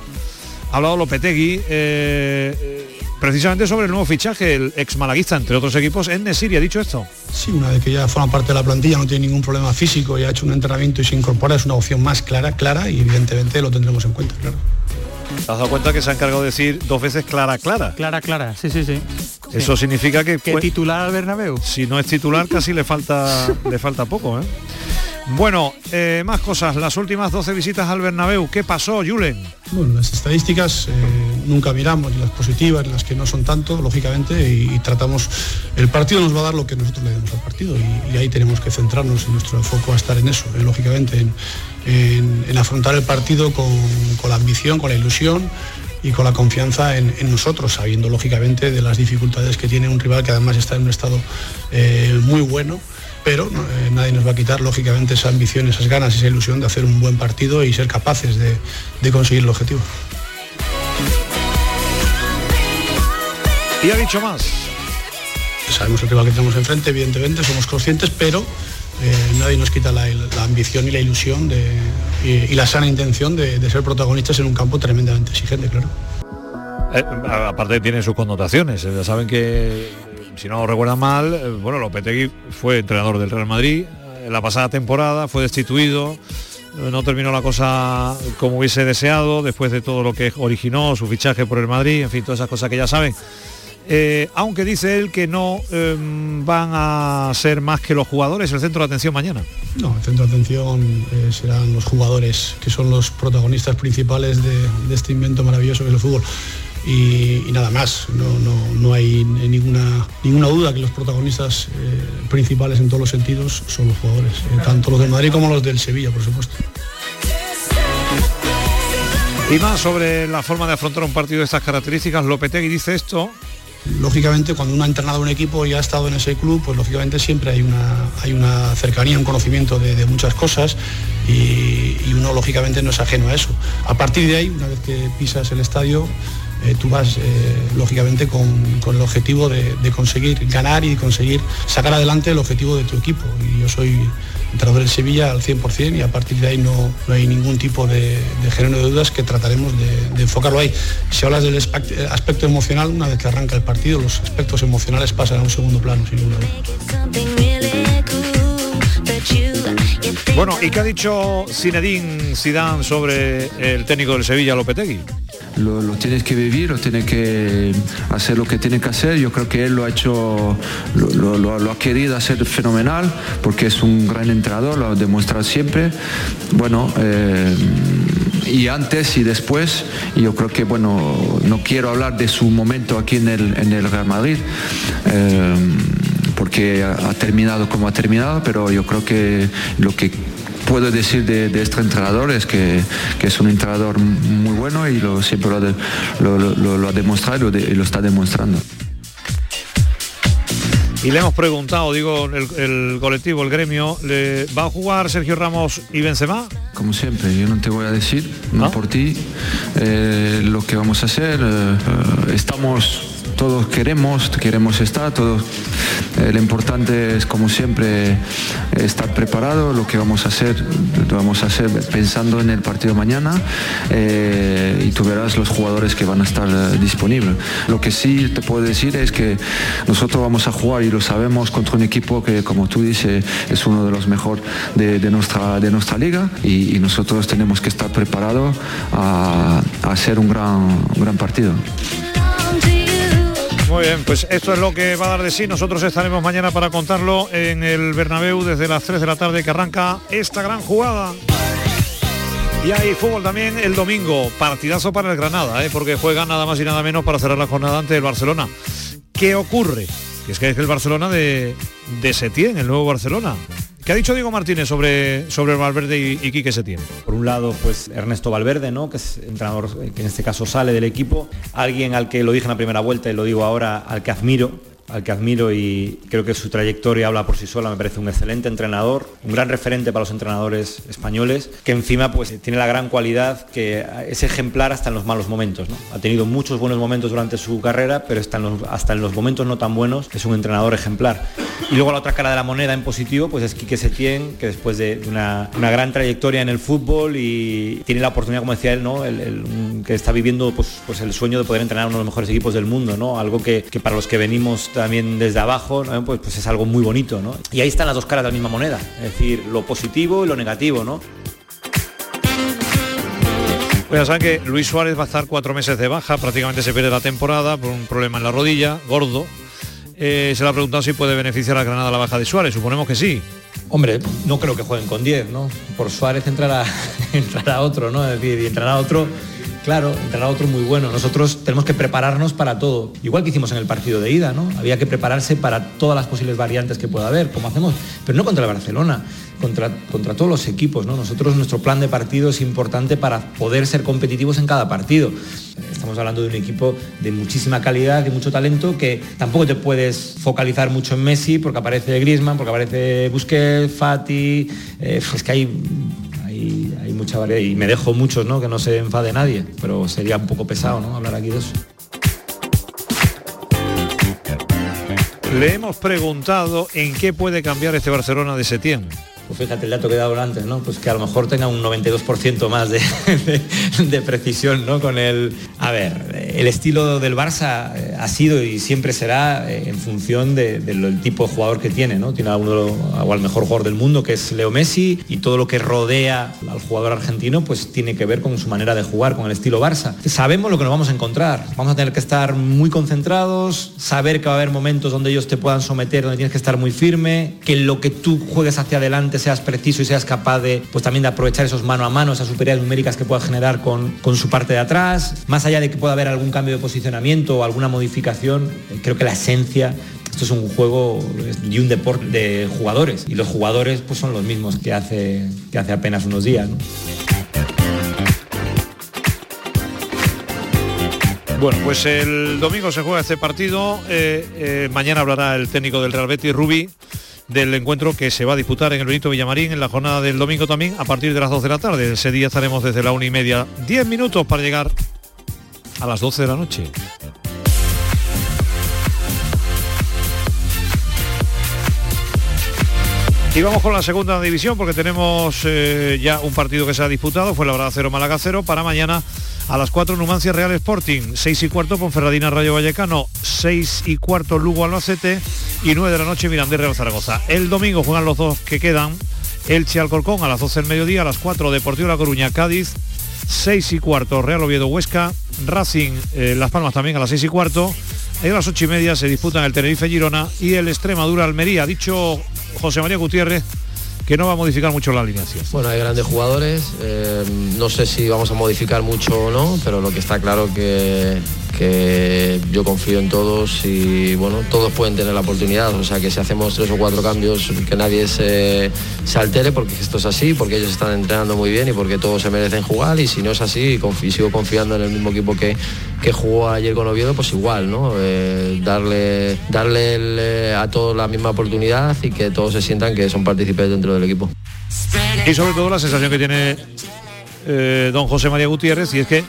Ha hablado Lopetegui eh, eh, precisamente sobre el nuevo fichaje, el ex malaguista, entre otros equipos, en Nesiri. Ha dicho esto. Sí, una vez que ya forma parte de la plantilla, no tiene ningún problema físico y ha hecho un entrenamiento y se incorpora, es una opción más clara, clara y evidentemente lo tendremos en cuenta, claro. ¿Te has dado cuenta que se ha encargado de decir dos veces clara, clara? Clara, clara, sí, sí, sí. Eso significa que, que titular al Bernabéu. Si no es titular, casi le falta le falta poco, ¿eh? Bueno, eh, más cosas. Las últimas 12 visitas al Bernabéu. ¿Qué pasó, Julen? Bueno, las estadísticas eh, nunca miramos, las positivas, las que no son tanto, lógicamente, y, tratamos, el partido nos va a dar lo que nosotros le demos al partido y, ahí tenemos que centrarnos en nuestro foco a estar en eso, eh, lógicamente, en, afrontar el partido con, la ambición, con la ilusión y con la confianza en, nosotros, sabiendo lógicamente de las dificultades que tiene un rival que además está en un estado muy bueno pero. Eh, nadie nos va a quitar lógicamente esa ambición, esas ganas, esa ilusión de hacer un buen partido y ser capaces de, de conseguir el objetivo. Y ha dicho más. Sabemos el rival que tenemos enfrente, evidentemente, somos conscientes, pero eh, nadie nos quita la, la ambición y la ilusión de, y, y la sana intención de, de ser protagonistas en un campo tremendamente exigente, claro. Eh, aparte tiene sus connotaciones. Ya saben que, si no recuerdan mal, eh, bueno, Lopetegui fue entrenador del Real Madrid en la pasada temporada, fue destituido, eh, no terminó la cosa como hubiese deseado después de todo lo que originó su fichaje por el Madrid, en fin, todas esas cosas que ya saben. Eh, aunque dice él que no eh, van a ser más que los jugadores el centro de atención mañana. No, el centro de atención eh, serán los jugadores, que son los protagonistas principales de, de este invento maravilloso que es el fútbol. Y, y nada más, no, no- no hay ninguna, ninguna duda que los protagonistas eh, principales en todos los sentidos son los jugadores, eh, tanto los del Madrid como los del Sevilla, por supuesto. Y más sobre la forma de afrontar un partido de estas características, Lopetegui dice esto. Lógicamente, cuando uno ha entrenado un equipo y ha estado en ese club, pues lógicamente siempre hay una, hay una cercanía, un conocimiento de, de muchas cosas y, y uno lógicamente no es ajeno a eso. A partir de ahí, una vez que pisas el estadio, eh, tú vas eh, lógicamente con, con el objetivo de, conseguir ganar y conseguir sacar adelante el objetivo de tu equipo. Y yo soy entrenador del Sevilla al 100% y a partir de ahí no, no hay ningún tipo de, género de dudas que trataremos de, enfocarlo ahí. Si hablas del aspect- aspecto emocional, una vez que arranca el partido, los aspectos emocionales pasan a un segundo plano, sin duda. Bueno, ¿y qué ha dicho Zinedine Zidane sobre el técnico del Sevilla, Lopetegui? Lo, lo tienes que vivir, lo tienes que hacer lo que tiene que hacer. Yo creo que él lo ha hecho, lo, ha querido hacer fenomenal porque es un gran entrenador, lo ha demostrado siempre. Bueno, eh, y antes y después, yo creo que, bueno, no quiero hablar de su momento aquí en el, Real Madrid. eh, porque ha terminado como ha terminado, pero yo creo que lo que puedo decir de, de este entrenador es que, que es un entrenador muy bueno y lo, siempre lo, ha de- lo- lo- lo- lo ha demostrado y lo, está demostrando. Y le hemos preguntado, digo, el, el colectivo, el gremio, ¿le ¿va a jugar Sergio Ramos y Benzema? Como siempre, yo no te voy a decir, no por ti, eh, lo que vamos a hacer. eh, eh, estamos, todos queremos, queremos estar, todos. eh, lo importante es, como siempre, estar preparado. Lo que vamos a hacer, lo vamos a hacer pensando en el partido mañana eh, y tú verás los jugadores que van a estar eh, disponibles. Lo que sí te puedo decir es que nosotros vamos a jugar y lo sabemos contra un equipo que, como tú dices, es uno de los mejores de, nuestra, de nuestra liga y, y nosotros tenemos que estar preparados a, a hacer un gran, un gran partido. Muy bien, pues esto es lo que va a dar de sí. Nosotros estaremos mañana para contarlo en el Bernabéu desde las 3 de la tarde que arranca esta gran jugada. Y hay fútbol también el domingo, partidazo para el Granada, ¿eh? porque juega nada más y nada menos para cerrar la jornada ante el Barcelona. ¿Qué ocurre? Que es que es el Barcelona de, de Setién, el nuevo Barcelona. ¿Qué ha dicho Diego Martínez sobre, sobre Valverde y, y Quique Setién? Por un lado, pues Ernesto Valverde, ¿no? que es entrenador eh, que en este caso sale del equipo, alguien al que lo dije en la primera vuelta y lo digo ahora, al que admiro, al que admiro y creo que su trayectoria habla por sí sola, me parece un excelente entrenador, un gran referente para los entrenadores españoles, que encima pues tiene la gran cualidad que es ejemplar hasta en los malos momentos. ¿no? Ha tenido muchos buenos momentos durante su carrera, pero hasta en, los, hasta en los momentos no tan buenos es un entrenador ejemplar. Y luego la otra cara de la moneda en positivo pues es Quique Setién, que después de una, una gran trayectoria en el fútbol y tiene la oportunidad, como decía él, ¿no? Que está viviendo pues, pues el sueño de poder entrenar uno de los mejores equipos del mundo, ¿no? Algo que para los que venimos también desde abajo, ¿no? pues, pues es algo muy bonito, ¿no? Y ahí están las dos caras de la misma moneda, es decir, lo positivo y lo negativo, ¿no? Pues ya saben que Luis Suárez va a estar cuatro meses de baja, prácticamente se pierde la temporada por un problema en la rodilla, gordo. Eh, se le ha preguntado si puede beneficiar a Granada la baja de Suárez, suponemos que sí. Hombre, no creo que jueguen con 10, ¿no? Por Suárez entrará, *laughs* entrará otro, ¿no? Es decir, y entrará otro, claro, entrará otro muy bueno. Nosotros tenemos que prepararnos para todo. Igual que hicimos en el partido de ida, ¿no? Había que prepararse para todas las posibles variantes que pueda haber, como hacemos, pero no contra el Barcelona, contra, contra todos los equipos, ¿no? Nosotros nuestro plan de partido es importante para poder ser competitivos en cada partido. Estamos hablando de un equipo de muchísima calidad, de mucho talento, que tampoco te puedes focalizar mucho en Messi porque aparece Griezmann, porque aparece Busquets, Fati, eh, es que hay, hay, hay mucha variedad y me dejo muchos, ¿no? Que no se enfade nadie, pero sería un poco pesado, ¿no? Hablar aquí de eso. Le hemos preguntado en qué puede cambiar este Barcelona de Setién. pues fíjate el dato que he dado antes, ¿no? Pues que a lo mejor tenga un 92% más *laughs* de, precisión, ¿no? Con el. A ver, el estilo del Barça eh, ha sido y siempre será eh, en función del tipo de jugador que tiene, ¿no? Tiene a uno o al mejor jugador del mundo que es Leo Messi y todo lo que rodea al jugador argentino pues tiene que ver con su manera de jugar, con el estilo Barça. Sabemos lo que nos vamos a encontrar. Vamos a tener que estar muy concentrados, saber que va a haber momentos donde ellos te puedan someter, donde tienes que estar muy firme, que lo que tú juegues hacia adelante seas preciso y seas capaz de pues también de aprovechar esos mano a mano, esas superioridades numéricas que puedas generar con, con su parte de atrás, más allá de que pueda haber algún cambio de posicionamiento o alguna modificación, creo que la esencia esto es un juego y un deporte de jugadores y los jugadores pues son los mismos que hace, que hace apenas unos días. Bueno, pues el domingo se juega este partido. Eh, eh, mañana hablará el técnico del Real Betis, Rubí, del encuentro que se va a disputar en el Benito Villamarín en la jornada del domingo también a partir de las 2 de la tarde. Ese día estaremos desde la una y media, 10 minutos para llegar a las 12 de la noche. Y vamos con la segunda división porque tenemos eh, ya un partido que se ha disputado, fue la hora 0 Málaga 0, para mañana a las 4 Numancia Real Sporting, 6 y cuarto Ponferradina Rayo Vallecano, 6 y cuarto Lugo Albacete. Y 9 de la noche Mirandés Real Zaragoza. El domingo juegan los dos que quedan, Elche Alcorcón a las 12 del mediodía, a las 4 Deportivo La Coruña Cádiz, 6 y cuarto Real Oviedo Huesca, Racing eh, Las Palmas también a las 6 y cuarto. A las 8 y media se disputan el Tenerife Girona y el Extremadura Almería. Dicho José María Gutiérrez que no va a modificar mucho la alineación. Bueno, hay grandes jugadores, eh, no sé si vamos a modificar mucho o no, pero lo que está claro que, que yo confío en todos y bueno, todos pueden tener la oportunidad, o sea que si hacemos tres o cuatro cambios que nadie se, altere porque esto es así, porque ellos están entrenando muy bien y porque todos se merecen jugar y si no es así, sigo confiando en el mismo equipo que, que jugó ayer con Oviedo, pues igual, ¿no? Eh, darle darle eh, a todos la misma oportunidad y que todos se sientan que son partícipes dentro del equipo. Y sobre todo la sensación que tiene eh, don José María Gutiérrez y es que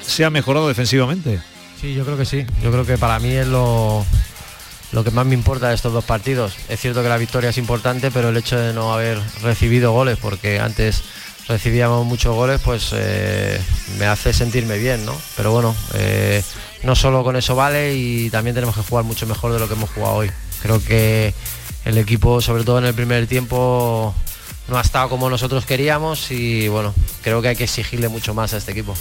se ha mejorado defensivamente. Sí, yo creo que sí. Yo creo que para mí es lo, lo que más me importa de estos dos partidos. Es cierto que la victoria es importante, pero el hecho de no haber recibido goles, porque antes recibíamos muchos goles, pues eh, me hace sentirme bien, ¿no? Pero bueno, eh, no solo con eso vale y también tenemos que jugar mucho mejor de lo que hemos jugado hoy. Creo que el equipo, sobre todo en el primer tiempo, no ha estado como nosotros queríamos y bueno, creo que hay que exigirle mucho más a este equipo.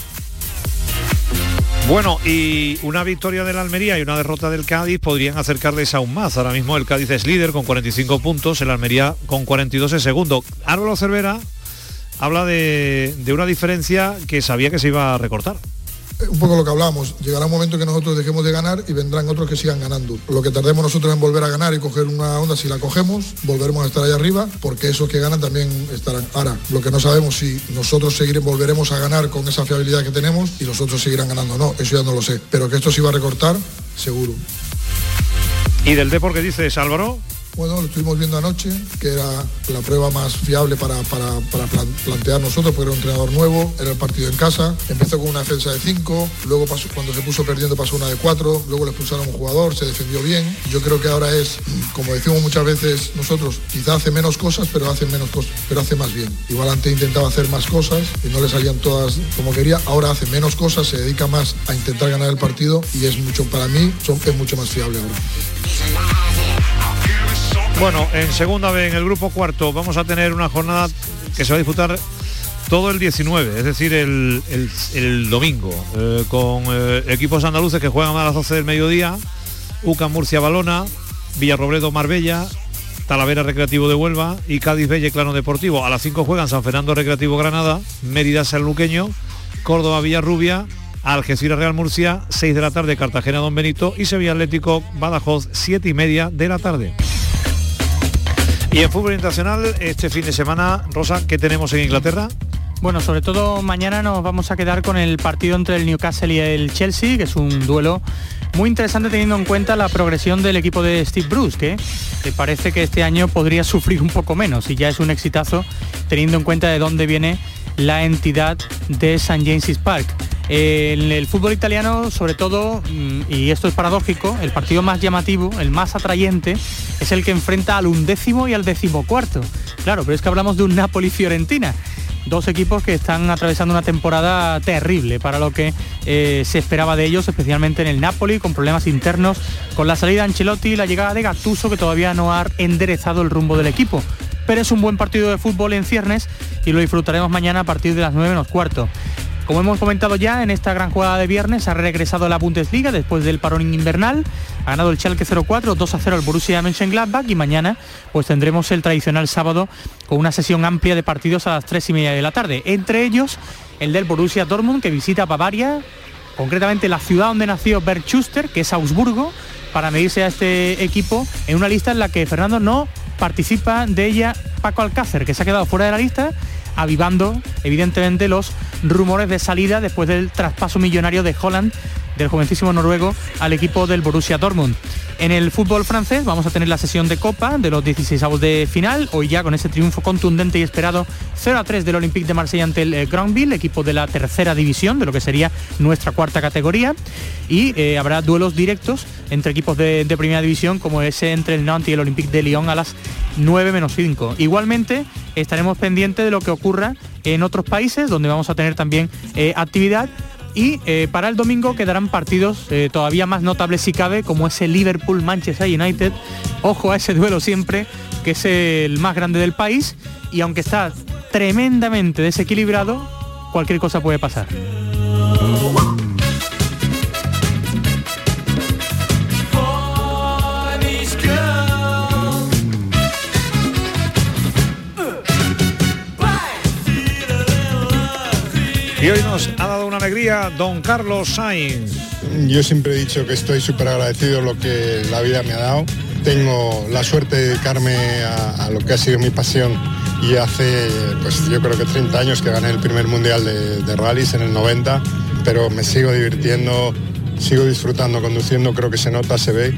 Bueno, y una victoria del Almería y una derrota del Cádiz podrían acercarles aún más. Ahora mismo el Cádiz es líder con 45 puntos, el Almería con 42 en segundo. Álvaro Cervera habla de, de una diferencia que sabía que se iba a recortar un poco lo que hablábamos, llegará un momento que nosotros dejemos de ganar y vendrán otros que sigan ganando. Lo que tardemos nosotros en volver a ganar y coger una onda, si la cogemos, volveremos a estar ahí arriba, porque esos que ganan también estarán. Ahora, lo que no sabemos si nosotros seguiremos, volveremos a ganar con esa fiabilidad que tenemos y los otros seguirán ganando. No, eso ya no lo sé. Pero que esto se iba a recortar, seguro. ¿Y del deporte que dices, Álvaro? Bueno, lo estuvimos viendo anoche, que era la prueba más fiable para, plantear nosotros, porque era un entrenador nuevo, era el partido en casa, empezó con una defensa de 5, luego pasó, cuando se puso perdiendo pasó una de 4, luego le expulsaron un jugador, se defendió bien. Yo creo que ahora es, como decimos muchas veces nosotros, quizá hace menos cosas, pero hace menos cosas, pero hace más bien. Igual antes intentaba hacer más cosas y no le salían todas como quería, ahora hace menos cosas, se dedica más a intentar ganar el partido y es mucho, para mí, es mucho más fiable ahora. Bueno, en segunda vez, en el grupo cuarto, vamos a tener una jornada que se va a disputar todo el 19, es decir, el, domingo, eh, con eh, equipos andaluces que juegan a las 12 del mediodía, UCAM Murcia Balona, Villarrobledo Marbella, Talavera Recreativo de Huelva y Cádiz Belle Clano Deportivo. A las 5 juegan San Fernando Recreativo Granada, Mérida Sanluqueño, Córdoba Villarrubia, Algeciras Real Murcia, 6 de la tarde Cartagena Don Benito y Sevilla Atlético Badajoz, 7 y media de la tarde. Y en fútbol internacional, este fin de semana, Rosa, ¿qué tenemos en Inglaterra? Bueno, sobre todo mañana nos vamos a quedar con el partido entre el Newcastle y el Chelsea, que es un duelo muy interesante teniendo en cuenta la progresión del equipo de Steve Bruce, que, parece que este año podría *laughs* sufrir un poco menos y ya es un exitazo teniendo en cuenta de dónde viene la entidad de St. James's Park. En el fútbol italiano, sobre todo, mm, y esto es paradójico, el partido más llamativo, el más atrayente, es el que enfrenta al undécimo y al decimocuarto. Claro, pero es que hablamos de un Napoli-Fiorentina dos equipos que están atravesando una temporada terrible para lo que eh, se esperaba de ellos, especialmente en el Napoli, con problemas internos, con la salida de Ancelotti y la llegada de Gattuso, que todavía no ha enderezado el rumbo del equipo. Pero es un buen partido de fútbol en ciernes y lo disfrutaremos mañana a partir de las 9 menos cuarto. Como hemos comentado ya, en esta gran jugada de viernes ha regresado a la Bundesliga después del parón invernal. Ha ganado el Schalke 0-4, 2-0 el Borussia Mönchengladbach y mañana pues tendremos el tradicional sábado con una sesión amplia de partidos a las 3 y media de la tarde. Entre ellos el del Borussia Dortmund que visita Bavaria, concretamente la ciudad donde nació Bert Schuster, que es Augsburgo, para medirse a este equipo en una lista en la que Fernando no participa de ella. Paco Alcácer, que se ha quedado fuera de la lista avivando evidentemente los rumores de salida después del traspaso millonario de Holland del jovencísimo noruego al equipo del Borussia Dortmund. En el fútbol francés vamos a tener la sesión de Copa de los 16 avos de final, hoy ya con ese triunfo contundente y esperado 0 a 3 del Olympique de Marsella ante el eh, Grandville, equipo de la tercera división, de lo que sería nuestra cuarta categoría, y eh, habrá duelos directos entre equipos de, primera división como ese entre el Nantes y el Olympique de Lyon a las 9 menos 5. Igualmente estaremos pendientes de lo que ocurra en otros países donde vamos a tener también eh, actividad y eh, para el domingo quedarán partidos eh, todavía más notables si cabe, como ese Liverpool-Manchester United. Ojo a ese duelo siempre, que es el más grande del país. Y aunque está tremendamente desequilibrado, cualquier cosa puede pasar. Y hoy nos ha dado una alegría don Carlos Sainz. Yo siempre he dicho que estoy súper agradecido lo que la vida me ha dado. Tengo la suerte de dedicarme a, lo que ha sido mi pasión y hace, pues yo creo que 30 años que gané el primer mundial de, de rallies en el 90, pero me sigo divirtiendo, sigo disfrutando conduciendo, creo que se nota, se ve.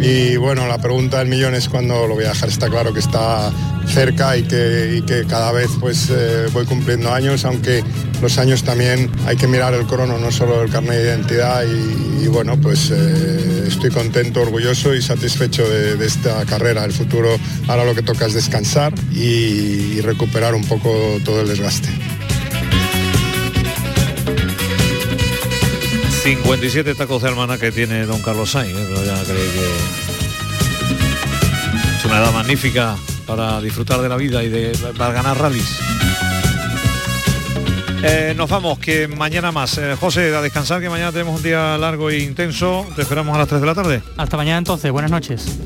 Y bueno, la pregunta del millón es cuándo lo voy a dejar. Está claro que está cerca y que, cada vez pues eh, voy cumpliendo años, aunque los años también hay que mirar el crono, no solo el carnet de identidad y, bueno, pues eh, estoy contento, orgulloso y satisfecho de, esta carrera. El futuro ahora lo que toca es descansar y, recuperar un poco todo el desgaste. 57 tacos de hermana que tiene don Carlos Sainz, ¿eh? pero ya cree que es una edad magnífica para disfrutar de la vida y de para ganar rallies. Eh, nos vamos, que mañana más. Eh, José, a descansar, que mañana tenemos un día largo e intenso. Te esperamos a las 3 de la tarde. Hasta mañana entonces, buenas noches.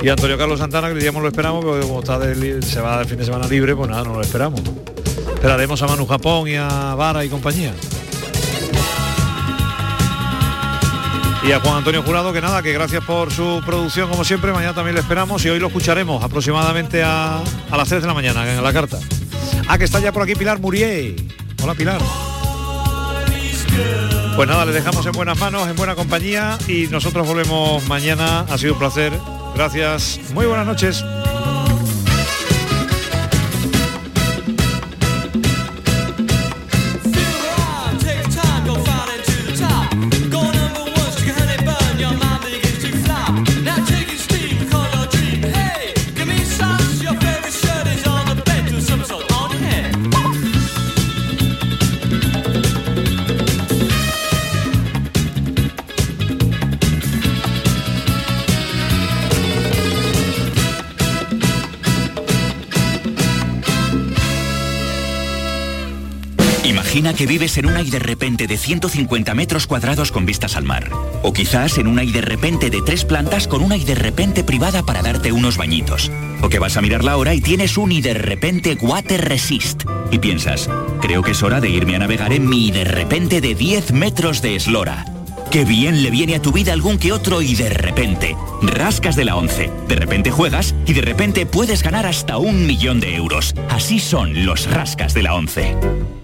Y Antonio Carlos Santana, que diríamos lo esperamos, porque como está se va el fin de semana libre, pues nada, no lo esperamos. Esperaremos a Manu Japón y a Vara y compañía. Y a Juan Antonio Jurado, que nada, que gracias por su producción como siempre, mañana también le esperamos y hoy lo escucharemos aproximadamente a, a las 3 de la mañana en la carta. Ah, que está ya por aquí Pilar Murier. Hola Pilar. Pues nada, le dejamos en buenas manos, en buena compañía y nosotros volvemos mañana. Ha sido un placer. Gracias. Muy buenas noches. Que vives en una y de repente de 150 metros cuadrados con vistas al mar. O quizás en una y de repente de tres plantas con una y de repente privada para darte unos bañitos. O que vas a mirar la hora y tienes un y de repente Water Resist. Y piensas, creo que es hora de irme a navegar en mi y de repente de 10 metros de eslora. Qué bien le viene a tu vida algún que otro y de repente. Rascas de la 11. De repente juegas y de repente puedes ganar hasta un millón de euros. Así son los rascas de la 11.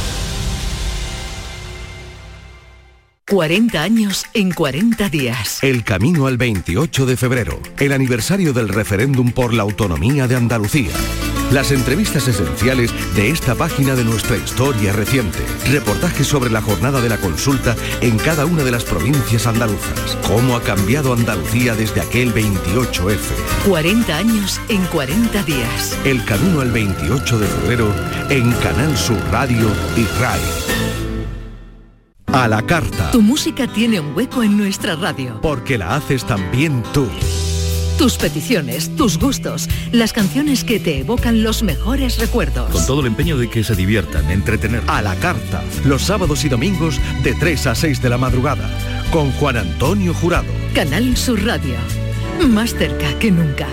40 años en 40 días. El camino al 28 de febrero, el aniversario del referéndum por la autonomía de Andalucía. Las entrevistas esenciales de esta página de nuestra historia reciente. Reportajes sobre la jornada de la consulta en cada una de las provincias andaluzas. Cómo ha cambiado Andalucía desde aquel 28F. 40 años en 40 días. El camino al 28 de febrero en Canal Sur Radio y RAI. A la carta. Tu música tiene un hueco en nuestra radio. Porque la haces también tú. Tus peticiones, tus gustos, las canciones que te evocan los mejores recuerdos. Con todo el empeño de que se diviertan, entretener. A la carta. Los sábados y domingos de 3 a 6 de la madrugada. Con Juan Antonio Jurado. Canal Sur Radio. Más cerca que nunca.